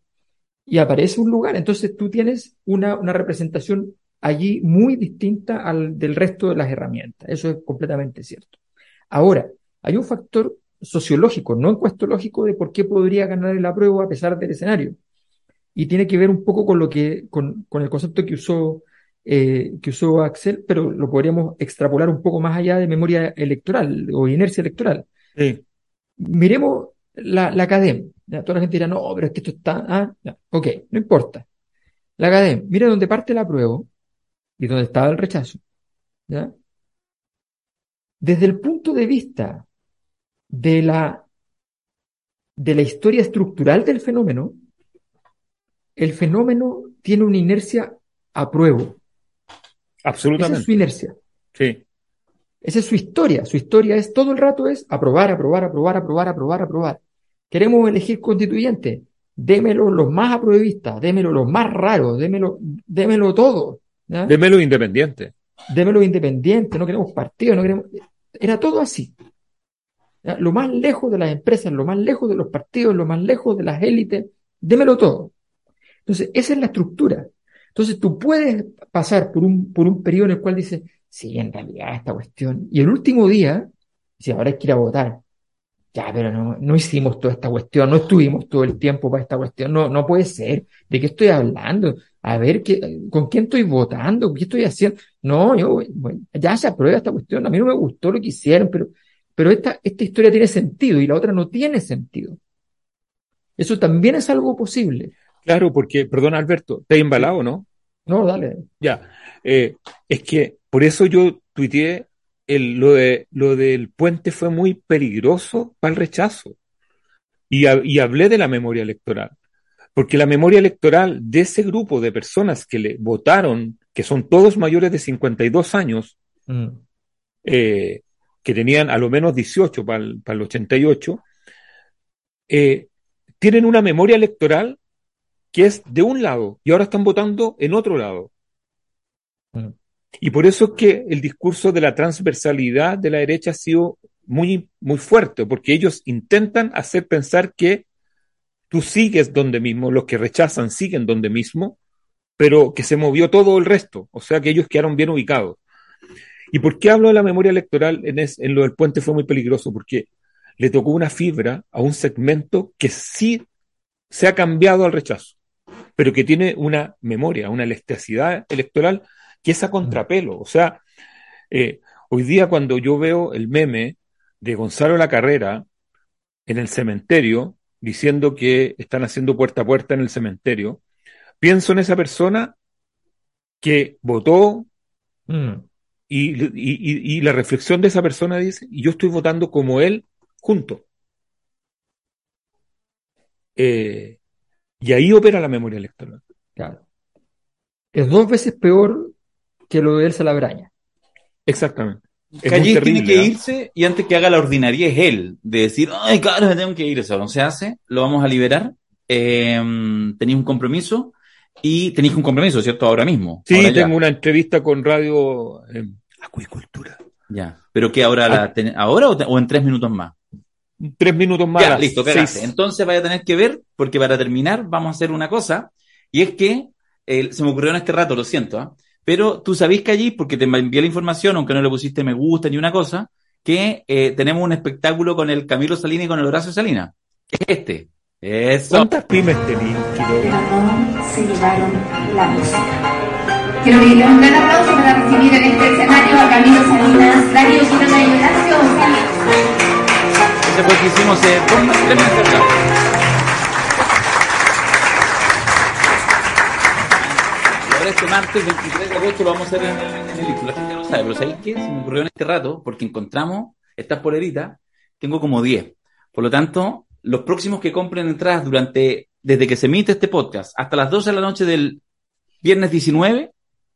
Speaker 2: Y aparece un lugar. Entonces tú tienes una, una representación allí muy distinta al del resto de las herramientas. Eso es completamente cierto. Ahora, hay un factor sociológico, no encuestológico, de por qué podría ganar el apruebo a pesar del escenario. Y tiene que ver un poco con lo que, con, con el concepto que usó eh, que usó Axel, pero lo podríamos extrapolar un poco más allá de memoria electoral o inercia electoral.
Speaker 3: Sí.
Speaker 2: Miremos la, la. Toda la gente dirá, no, pero es que esto está. Ah, ya. Ok, no importa. La academia, mire dónde parte el apruebo y dónde estaba el rechazo. ¿ya? Desde el punto de vista de la, de la historia estructural del fenómeno, el fenómeno tiene una inercia apruebo. Esa es
Speaker 3: Absolutamente.
Speaker 2: su inercia.
Speaker 3: Sí.
Speaker 2: Esa es su historia. Su historia es todo el rato es aprobar, aprobar, aprobar, aprobar, aprobar, aprobar. Queremos elegir constituyente. Démelo los más apruebistas, démelo los más raros, démelo, démelo todo. ¿ya?
Speaker 3: Démelo independiente.
Speaker 2: Démelo independiente, no queremos partido, no queremos. Era todo así. ¿ya? Lo más lejos de las empresas, lo más lejos de los partidos, lo más lejos de las élites, démelo todo. Entonces, esa es la estructura. Entonces, tú puedes pasar por un, por un periodo en el cual dices, sí, en realidad esta cuestión. Y el último día, si ahora hay que ir a votar. Ya, pero no, no hicimos toda esta cuestión, no estuvimos todo el tiempo para esta cuestión. No, no puede ser. ¿De qué estoy hablando? A ver, ¿qué, ¿con quién estoy votando? ¿Qué estoy haciendo? No, yo, bueno, ya se aprueba esta cuestión. A mí no me gustó lo que hicieron, pero, pero esta, esta historia tiene sentido y la otra no tiene sentido. Eso también es algo posible.
Speaker 3: Claro, porque, perdón Alberto, te he embalado, ¿no?
Speaker 2: No, dale.
Speaker 3: Ya. Eh, es que por eso yo tuiteé el, lo, de, lo del puente fue muy peligroso para el rechazo. Y, ha- y hablé de la memoria electoral. Porque la memoria electoral de ese grupo de personas que le votaron, que son todos mayores de 52 años,
Speaker 2: Mm,
Speaker 3: eh, que tenían a lo menos 18 para el, para el 88, eh, tienen una memoria electoral que es de un lado y ahora están votando en otro lado. Y por eso es que el discurso de la transversalidad de la derecha ha sido muy, muy fuerte, porque ellos intentan hacer pensar que tú sigues donde mismo, los que rechazan siguen donde mismo, pero que se movió todo el resto, o sea que ellos quedaron bien ubicados. ¿Y por qué hablo de la memoria electoral en, es- en lo del puente fue muy peligroso? Porque le tocó una fibra a un segmento que sí se ha cambiado al rechazo, pero que tiene una memoria, una elasticidad electoral que es a contrapelo. O sea, eh, hoy día cuando yo veo el meme de Gonzalo La Carrera en el cementerio, diciendo que están haciendo puerta a puerta en el cementerio, pienso en esa persona que votó
Speaker 2: Mm.
Speaker 3: y, y- y- y la reflexión de esa persona dice, y yo estoy votando como él junto. Eh, y ahí opera la memoria electoral.
Speaker 2: Claro. Es dos veces peor que lo de Elsa Labraña.
Speaker 3: Exactamente. Terrible,
Speaker 1: tiene que
Speaker 3: ¿ah?
Speaker 1: irse y antes que haga la ordinaria es él, de decir, ay, claro, me tengo que ir, eso no se hace, lo vamos a liberar, eh, tenéis un compromiso y tenéis un compromiso, ¿cierto? Ahora mismo.
Speaker 3: Sí,
Speaker 1: ahora ya.
Speaker 3: tengo una entrevista con Radio eh, Acuicultura.
Speaker 1: Ya. ¿Pero qué ahora, la ten- ahora o, te- o en tres minutos más?
Speaker 3: Tres minutos más.
Speaker 1: Ya, listo, cagaste.
Speaker 3: seis.
Speaker 1: Entonces vaya a tener que ver, porque para terminar vamos a hacer una cosa, y es que eh, se me ocurrió en este rato, lo siento, ¿ah? pero tú sabís que allí, porque te envié la información, aunque no le pusiste me gusta ni una cosa, que eh, tenemos un espectáculo con el Camilo Salinas y con el Horacio Salinas, que es este. Eso.
Speaker 3: ¿Cuántas pymes
Speaker 4: no se llevaron la música. Quiero pedirle un gran aplauso para recibir en este escenario a Camilo Salinas, Darío Girona y Horacio.
Speaker 1: Ese el que hicimos eh, dos- ahora este martes 23 de agosto lo vamos a hacer en, en el. La gente no sabe, pero ¿sabéis qué? Se me ocurrió en este rato, porque encontramos estas poleritas, tengo como 10. Por lo tanto, los próximos que compren entradas durante, desde que se emite este podcast hasta las 12 de la noche del viernes 19,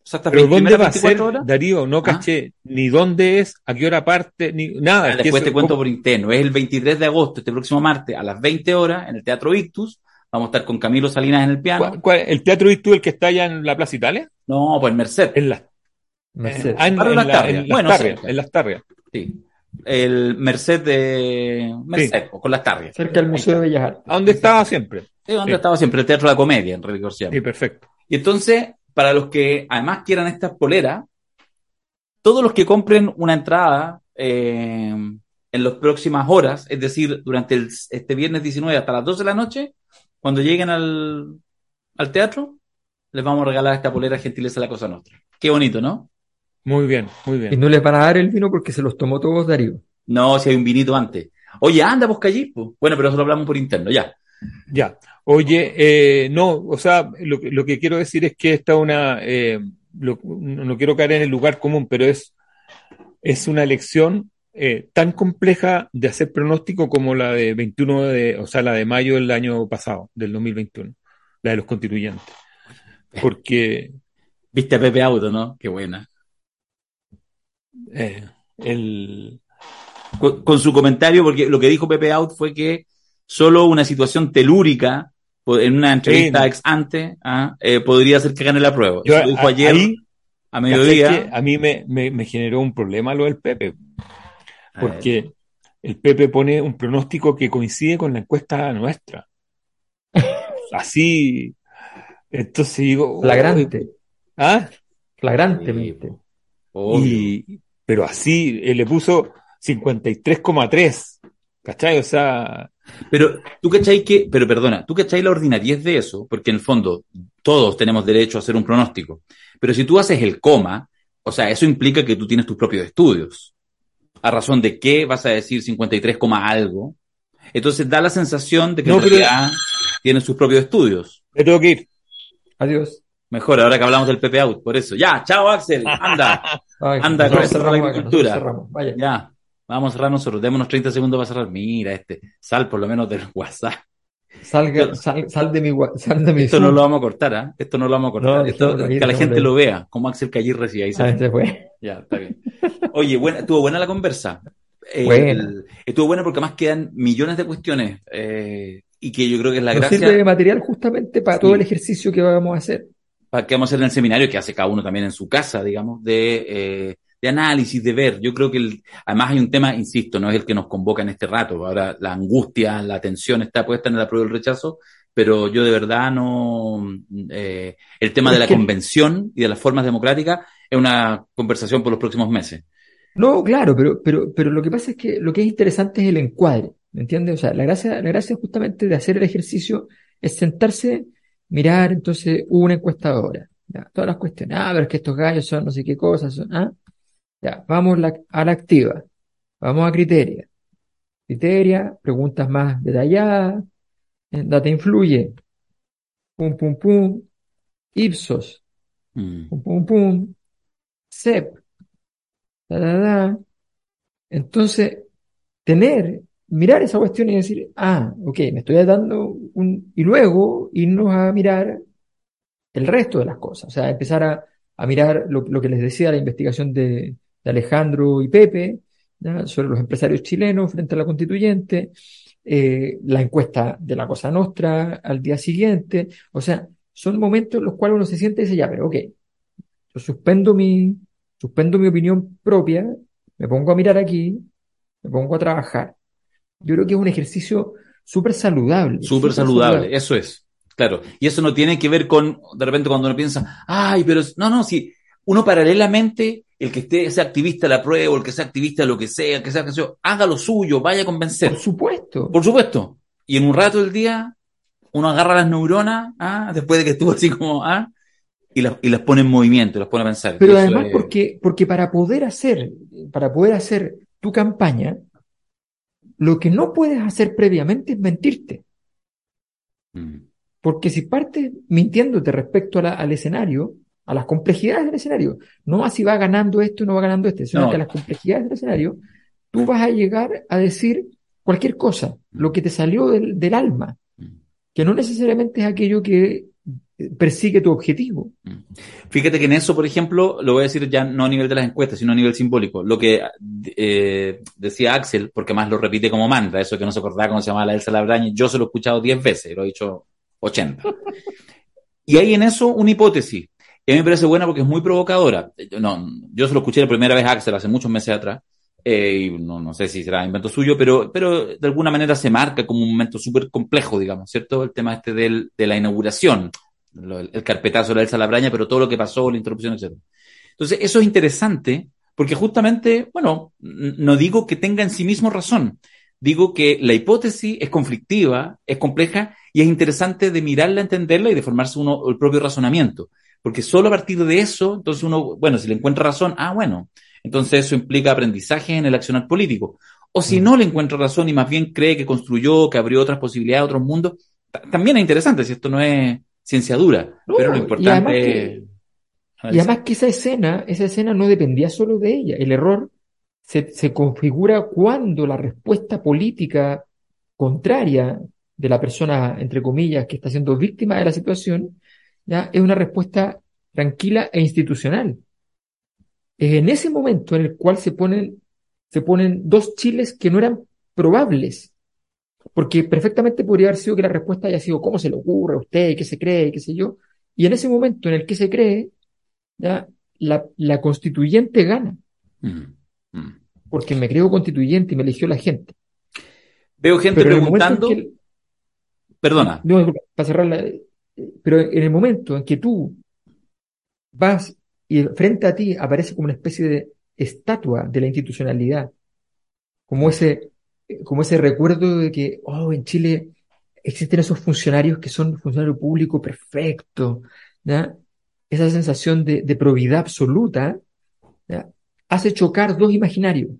Speaker 1: o sea, hasta
Speaker 3: ¿Pero dónde va a ser,
Speaker 1: 24 horas,
Speaker 3: Darío? No caché ni dónde es, a qué hora parte, ni nada.
Speaker 1: Ah, después
Speaker 3: eso-
Speaker 1: te cuento por interno. Es el 23 de agosto, este próximo martes, a las 20 horas, en el Teatro Ictus. Vamos a estar con Camilo Salinas en el piano.
Speaker 3: ¿Cuál- cuál- ¿El Teatro Ictus, el que está allá en la Plaza Italia?
Speaker 1: No, pues Merced.
Speaker 3: En las
Speaker 2: Mercedes.
Speaker 3: ah, en,
Speaker 1: Para
Speaker 3: en
Speaker 1: las
Speaker 3: la-
Speaker 1: Tarrias.
Speaker 3: en las
Speaker 1: Bueno,
Speaker 3: Tarrias, en las Tarrias.
Speaker 1: Sí. El Merced de Merced, o con las tarrias.
Speaker 2: Cerca del Museo de Bellas Artes.
Speaker 3: ¿A dónde estaba siempre?
Speaker 1: Es donde
Speaker 3: Sí.
Speaker 1: estaba siempre el Teatro de la Comedia, en Orsiano.
Speaker 3: Sí, perfecto.
Speaker 1: Y entonces, para los que además quieran estas poleras, todos los que compren una entrada eh, en las próximas horas, es decir, durante el- este viernes 19 hasta las 12 de la noche, cuando lleguen al, al teatro, les vamos a regalar esta polera gentileza de la Cosa Nostra. Qué bonito, ¿no?
Speaker 3: Muy bien, muy
Speaker 2: Y
Speaker 3: bien.
Speaker 2: no les van a dar el vino porque se los tomó todos Darío.
Speaker 1: No, si hay un vinito antes. Oye, anda, pues allí. pues. Bueno, pero eso lo hablamos por interno, ya.
Speaker 3: Ya. Oye, eh, no, o sea, lo, que- lo que quiero decir es que esta es una, eh, lo- no no quiero caer en el lugar común, pero es, es una elección eh, tan compleja de hacer pronóstico como la de 21 de, o sea, la de mayo del año pasado, del 2021, la de los constituyentes. Porque
Speaker 1: Viste a Pepe Auto, ¿no? Qué buena.
Speaker 3: eh, el,
Speaker 1: Con, con su comentario, porque lo que dijo Pepe Out fue que solo una situación telúrica en una entrevista
Speaker 3: Sí.
Speaker 1: ex ante ah, eh, podría hacer que gane la prueba.
Speaker 3: yo
Speaker 1: Eso lo dijo
Speaker 3: a-
Speaker 1: ayer
Speaker 3: ahí,
Speaker 1: a
Speaker 3: ¿cachai
Speaker 1: mediodía.
Speaker 3: que a mí me, me, me generó un problema lo del Pepe. Porque el Pepe pone un pronóstico que coincide con la encuesta nuestra. (laughs) Así, entonces digo,
Speaker 2: Flagrante,
Speaker 3: ¿ah?
Speaker 2: flagrantemente.
Speaker 3: Y, pero así, él le puso 53,3, ¿cachai? O sea,
Speaker 1: Pero tú cachai que, pero perdona, tú cachai la ordinariez de eso, porque en el fondo todos tenemos derecho a hacer un pronóstico. Pero si tú haces el coma, o sea, eso implica que tú tienes tus propios estudios. ¿A razón de qué vas a decir 53, coma algo? Entonces da la sensación de que
Speaker 3: No,
Speaker 1: en
Speaker 3: pero-
Speaker 1: tienes sus propios estudios.
Speaker 3: me tengo que ir.
Speaker 2: Adiós.
Speaker 1: Mejor, ahora que hablamos del PP Out, por eso. Ya, chao Axel, anda. (laughs)
Speaker 2: Ay,
Speaker 1: Anda, con la
Speaker 2: cerramos nosotros cerramos. Vaya.
Speaker 1: Ya, vamos a cerrar nosotros. Démonos 30 segundos para cerrar. Mira este, sal por lo menos del WhatsApp.
Speaker 2: Salga, sal, sal de mi, sal de mi
Speaker 1: Esto no lo vamos a cortar, ¿ah? Esto no lo vamos a cortar.
Speaker 2: No,
Speaker 1: Esto, que la gente lo vea, como Axel Callir recibe ahí. se
Speaker 2: Ah, este fue.
Speaker 1: Ya, está bien. Oye, buena, estuvo buena la conversa. Eh,
Speaker 2: Buena.
Speaker 1: estuvo buena porque además quedan millones de cuestiones eh, y que yo creo que es la
Speaker 2: Nos
Speaker 1: gracia
Speaker 2: sirve de material justamente para
Speaker 1: Sí.
Speaker 2: todo el ejercicio que vamos a hacer.
Speaker 1: para que vamos a hacer en el seminario que hace cada uno también en su casa, digamos, de, eh, de análisis, de ver. Yo creo que el- además hay un tema, insisto, no es el que nos convoca en este rato. Ahora la angustia, la tensión está puesta en el apruebo y el rechazo, pero yo de verdad no. eh, el tema de la convención y de las formas democráticas es una conversación por los próximos meses.
Speaker 2: No, claro, pero, pero, pero lo que pasa es que lo que es interesante es el encuadre, ¿me entiendes? O sea, la gracia, la gracia justamente de hacer el ejercicio es sentarse, mirar, entonces, una encuestadora, ya, todas las cuestiones, ah, pero es que estos gallos son no sé qué cosas, son, ah, ya, vamos la- a la activa, vamos a criteria, criteria, preguntas más detalladas, data influye, pum, pum, pum, Ipsos,
Speaker 1: Mm.
Speaker 2: pum, pum, pum, CEP, da, da, da. Entonces, tener, mirar esa cuestión y decir, ah, ok, me estoy dando un, y luego irnos a mirar el resto de las cosas, o sea, empezar a, a mirar lo, lo que les decía la investigación de, de Alejandro y Pepe, ¿ya? sobre los empresarios chilenos frente a la constituyente, eh, la encuesta de la Cosa Nostra al día siguiente, o sea, son momentos en los cuales uno se siente y dice, ya, pero ok, yo suspendo mi, suspendo mi opinión propia, me pongo a mirar aquí, me pongo a trabajar. Yo creo que es un ejercicio súper saludable.
Speaker 1: Súper saludable, eso es. Claro. Y eso no tiene que ver con, de repente, cuando uno piensa, ay, pero es-". no, no, si uno paralelamente, el que esté, sea activista de la prueba, o el que sea activista de lo que sea, el que sea, que sea, haga lo suyo, vaya a convencer.
Speaker 2: Por supuesto.
Speaker 1: Por supuesto. y en un rato del día uno agarra las neuronas, ¿ah? después de que estuvo así como, ¿ah? y, las, y las pone en movimiento, las pone a pensar.
Speaker 2: Pero además porque, porque para poder hacer, para poder hacer tu campaña, lo que no puedes hacer previamente es mentirte. Mm. Porque si partes mintiéndote respecto al escenario, a las complejidades del escenario, no así va ganando esto y no va ganando este, sino que a las complejidades del escenario, tú vas a llegar a decir cualquier cosa, lo que te salió del, del alma, que no necesariamente es aquello que persigue tu objetivo. Mm.
Speaker 1: Fíjate que en eso, por ejemplo, lo voy a decir ya no a nivel de las encuestas, sino a nivel simbólico. Lo que eh, decía Axel, porque más lo repite como mantra, eso que no se acordaba cómo se llamaba la Elsa Labraña, yo se lo he escuchado 10 veces, lo he dicho 80. (laughs) y hay en eso una hipótesis, que a mí me parece buena porque es muy provocadora. No, yo se lo escuché la primera vez a Axel hace muchos meses atrás, eh, y no, no, sé si será invento suyo, pero, pero de alguna manera se marca como un momento súper complejo, digamos, ¿cierto? El tema este del, de la inauguración el carpetazo de la Elsa Labraña, pero todo lo que pasó, la interrupción, etc. Entonces, eso es interesante porque justamente, bueno, no digo que tenga en sí mismo razón, digo que la hipótesis es conflictiva, es compleja y es interesante de mirarla, entenderla y de formarse uno el propio razonamiento. Porque solo a partir de eso, entonces uno, bueno, si le encuentra razón, ah, bueno, entonces eso implica aprendizaje en el accionar político. O si mm. no le encuentra razón y más bien cree que construyó, que abrió otras posibilidades, otros mundos, también es interesante, si esto no es, ciencia dura, pero lo importante
Speaker 2: y además que esa escena, esa escena no dependía solo de ella. El error se, se, configura cuando la respuesta política contraria de la persona, entre comillas, que está siendo víctima de la situación, ya es una respuesta tranquila e institucional. Es en ese momento en el cual se ponen, se ponen dos chiles que no eran probables. Porque perfectamente podría haber sido que la respuesta haya sido ¿cómo se le ocurre a usted? ¿Qué se cree? ¿Qué sé yo? Y en ese momento en el que se cree, ya, la, la constituyente gana. Mm, mm. Porque me creo constituyente y me eligió la gente.
Speaker 1: Veo gente preguntando. Perdona.
Speaker 2: para cerrar pero en el momento en que tú vas y frente a ti aparece como una especie de estatua de la institucionalidad, como ese como ese recuerdo de que, oh, en Chile existen esos funcionarios que son funcionarios públicos perfectos, esa sensación de, probidad absoluta, hace chocar dos imaginarios.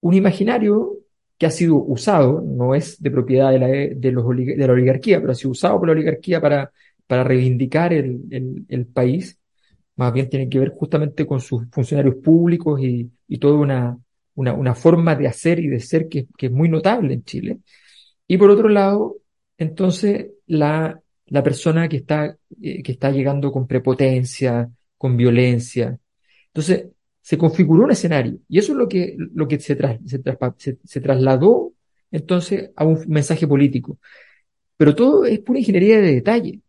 Speaker 2: Un imaginario que ha sido usado, no es de propiedad de la, de los, de la oligarquía, pero ha sido usado por la oligarquía para, para reivindicar el, el, país, más bien tiene que ver justamente con sus funcionarios públicos y, y toda una, una, forma de hacer y de ser que, que, es muy notable en Chile. Y por otro lado, entonces, la, la persona que está, eh, que está llegando con prepotencia, con violencia. Entonces, se configuró un escenario y eso es lo que, lo que se, se, se, trasladó entonces a un mensaje político. Pero todo es pura ingeniería de detalle.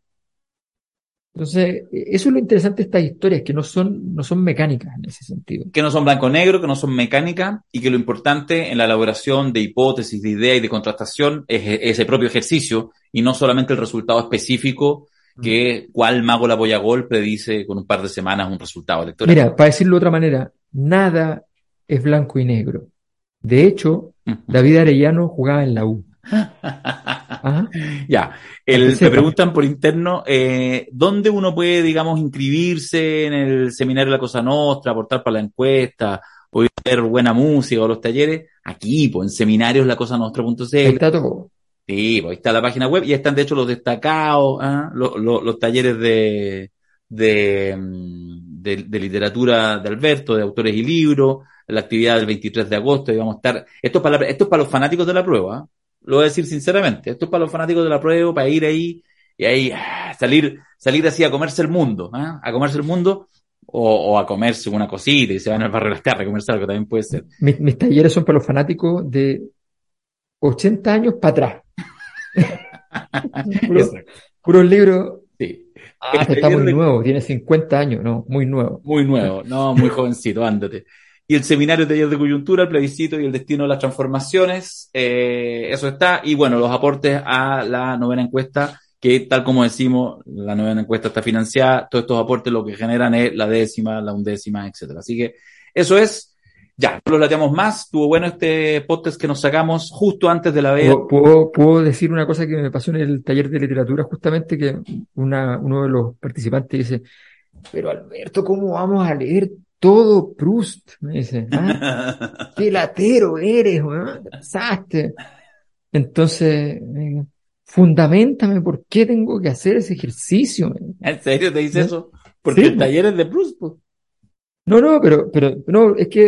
Speaker 2: Entonces, eso es lo interesante de estas historias, que no son, no son mecánicas en ese sentido.
Speaker 1: Que no son blanco-negro, que no son mecánicas, y que lo importante en la elaboración de hipótesis, de ideas y de contrastación es ese propio ejercicio, y no solamente el resultado específico que cuál mago la boya gol predice con un par de semanas un resultado electoral.
Speaker 2: Mira, para decirlo de otra manera, nada es blanco y negro. De hecho, David Arellano jugaba en la U. (laughs)
Speaker 1: Ya, el, me preguntan por interno, eh, ¿dónde uno puede, digamos, inscribirse en el seminario la Cosa Nostra, aportar para la encuesta, oír buena música o los talleres? Aquí, pues, en seminarios la cosa nostra.cl.
Speaker 2: Está todo.
Speaker 1: Sí, pues ahí está la página web y están de hecho los destacados, ¿ah? los, los, talleres de, de, mm, de, de, literatura de Alberto, de autores y libros, la actividad del 23 de agosto, y vamos a estar, esto es para, esto es para los fanáticos de la prueba, ¿ah? lo voy a decir sinceramente, esto es para los fanáticos de la prueba, para ir ahí y ahí ah, salir, salir así a comerse el mundo, ¿ah? a comerse el mundo o, a comerse una cosita y se van al barrio de las a comerse algo también puede ser.
Speaker 2: Mis, talleres son para los fanáticos de 80 años para atrás. (laughs) puros libros. Sí. Ah, este está muy nuevo, tiene 50 años, no, muy nuevo.
Speaker 1: Muy nuevo, no, muy jovencito, ándate y el seminario de taller de coyuntura, el plebiscito y el destino de las transformaciones. Eh, eso está. Y bueno, los aportes a la novena encuesta, que tal como decimos, la novena encuesta está financiada. Todos estos aportes lo que generan es la décima, la undécima, etcétera. Así que eso es. Ya, no los lateamos más. Estuvo bueno este podcast que nos sacamos justo antes de la veda.
Speaker 2: ¿Puedo, decir una cosa que me pasó en el taller de literatura, justamente que una, uno de los participantes dice, pero Alberto, ¿cómo vamos a leer todo Proust? Me dice, ¿ah? (laughs) qué latero eres, weón, te pasaste. Entonces, eh, fundamentame por qué tengo que hacer ese ejercicio. man.
Speaker 1: ¿En serio te dice eso? Porque
Speaker 2: Sí,
Speaker 1: el taller es de Proust. pues.
Speaker 2: No, no, pero, pero, no, es que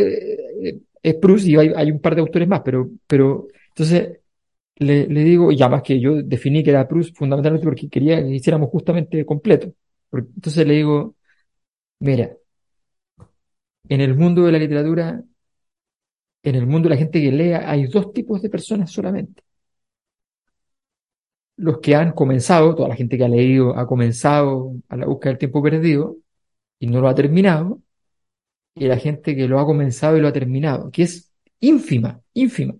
Speaker 2: eh, es Proust y hay, hay un par de autores más, pero, pero, entonces, le, digo, y además que yo definí que era Proust fundamentalmente porque quería que hiciéramos justamente completo. Porque- entonces le digo, mira, en el mundo de la literatura, en el mundo de la gente que lea, hay dos tipos de personas solamente. Los que han comenzado, toda la gente que ha leído ha comenzado a la búsqueda del tiempo perdido y no lo ha terminado, y la gente que lo ha comenzado y lo ha terminado, que es ínfima, ínfima,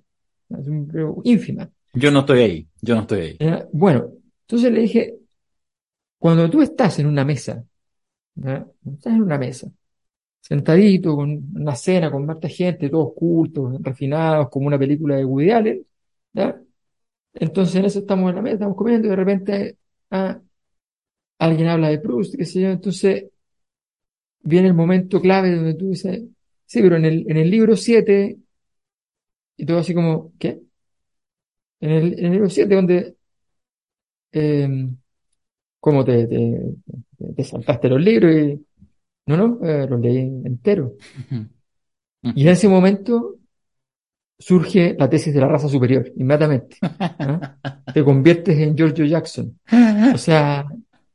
Speaker 2: ínfima.
Speaker 1: Yo no estoy ahí. Yo no estoy ahí.
Speaker 2: ¿ya? Bueno, entonces le dije, cuando tú estás en una mesa, ¿ya? Estás en una mesa, sentadito, con una cena, con harta gente, todos cultos, refinados, como una película de Woody Allen, ¿ya? Entonces en eso estamos en la mesa, estamos comiendo y de repente ah, alguien habla de Proust, qué sé yo, entonces viene el momento clave donde tú dices, sí, pero en el, en el libro 7, y todo así como, ¿qué? En el, en el libro 7 donde, eh, ¿cómo te, te, te saltaste los libros? Y, no, no, eh, los leí enteros. Y en ese momento surge la tesis de la raza superior, inmediatamente. ¿ah? (laughs) Te conviertes en Giorgio Jackson. O sea,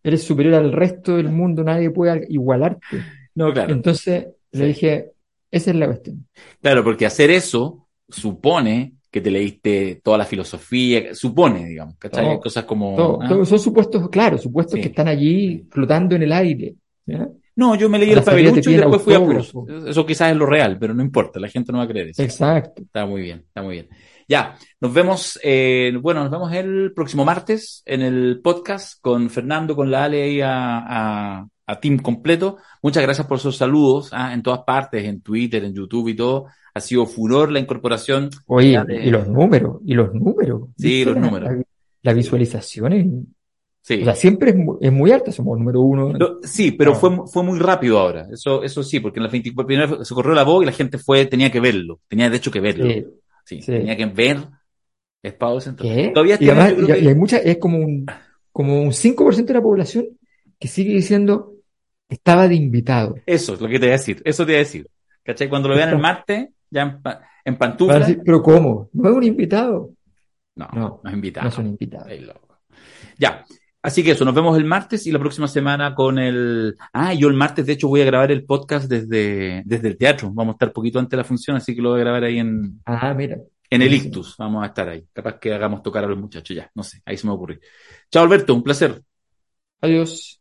Speaker 2: eres superior al resto del mundo, nadie puede igualarte.
Speaker 1: No, claro.
Speaker 2: Entonces le dije, esa es la cuestión.
Speaker 1: Claro, porque hacer eso supone que te leíste toda la filosofía, supone, digamos, ¿cachai?
Speaker 2: Todo,
Speaker 1: cosas como...
Speaker 2: Todo-
Speaker 1: ah,
Speaker 2: todo- son supuestos, claro, supuestos
Speaker 1: Sí.
Speaker 2: que están allí flotando en el aire. ¿ya?
Speaker 1: No, yo me leí el Fabelucho y después fui a. Proust. Eso quizás es lo real, pero no importa, la gente no va a creer eso.
Speaker 2: Exacto.
Speaker 1: Está muy bien, está muy bien. Ya, nos vemos, eh, bueno, nos vemos el próximo martes en el podcast con Fernando, con la Ale y a, a, a team completo. Muchas gracias por sus saludos ah, en todas partes, en Twitter, en YouTube y todo. Ha sido furor la incorporación.
Speaker 2: Oye,
Speaker 1: de-
Speaker 2: y los números, y los números.
Speaker 1: Sí,
Speaker 2: ¿Viste
Speaker 1: los
Speaker 2: la-
Speaker 1: números.
Speaker 2: La, la visualización es,
Speaker 1: Sí.
Speaker 2: o sea, siempre es muy, es muy alta, somos número uno.
Speaker 1: Lo- sí, pero
Speaker 2: Ah.
Speaker 1: fue, fue muy rápido ahora. Eso, eso sí, porque en las 24 primero se corrió la voz y la gente fue, tenía que verlo. Tenía de hecho que verlo. Sí,
Speaker 2: sí.
Speaker 1: tenía que ver Espacio Central. Todavía
Speaker 2: Y además,
Speaker 1: yo creo
Speaker 2: y-
Speaker 1: que-
Speaker 2: y hay mucha, es como un, como un 5% de la población que sigue diciendo, estaba de invitado.
Speaker 1: Eso es lo que te iba a decir. Eso te iba a decir. ¿Cachai? Cuando lo vean el martes, ya en, pa- en
Speaker 2: Van a
Speaker 1: pantufla.
Speaker 2: decir, pero ¿cómo? ¿No es un invitado?
Speaker 1: No,
Speaker 2: No,
Speaker 1: no es invitado.
Speaker 2: No es un invitado.
Speaker 1: Ay, loco. Ya. Así que eso, nos vemos el martes y la próxima semana con el. Ah, yo el martes, de hecho, voy a grabar el podcast desde, desde el teatro. Vamos a estar poquito antes de la función, así que lo voy a grabar ahí en,
Speaker 2: Ah, mira.
Speaker 1: en el. Ictus. Vamos a estar ahí. Capaz que hagamos tocar a los muchachos ya. No sé, ahí se me ocurrió. Chao, Alberto, un placer.
Speaker 2: Adiós.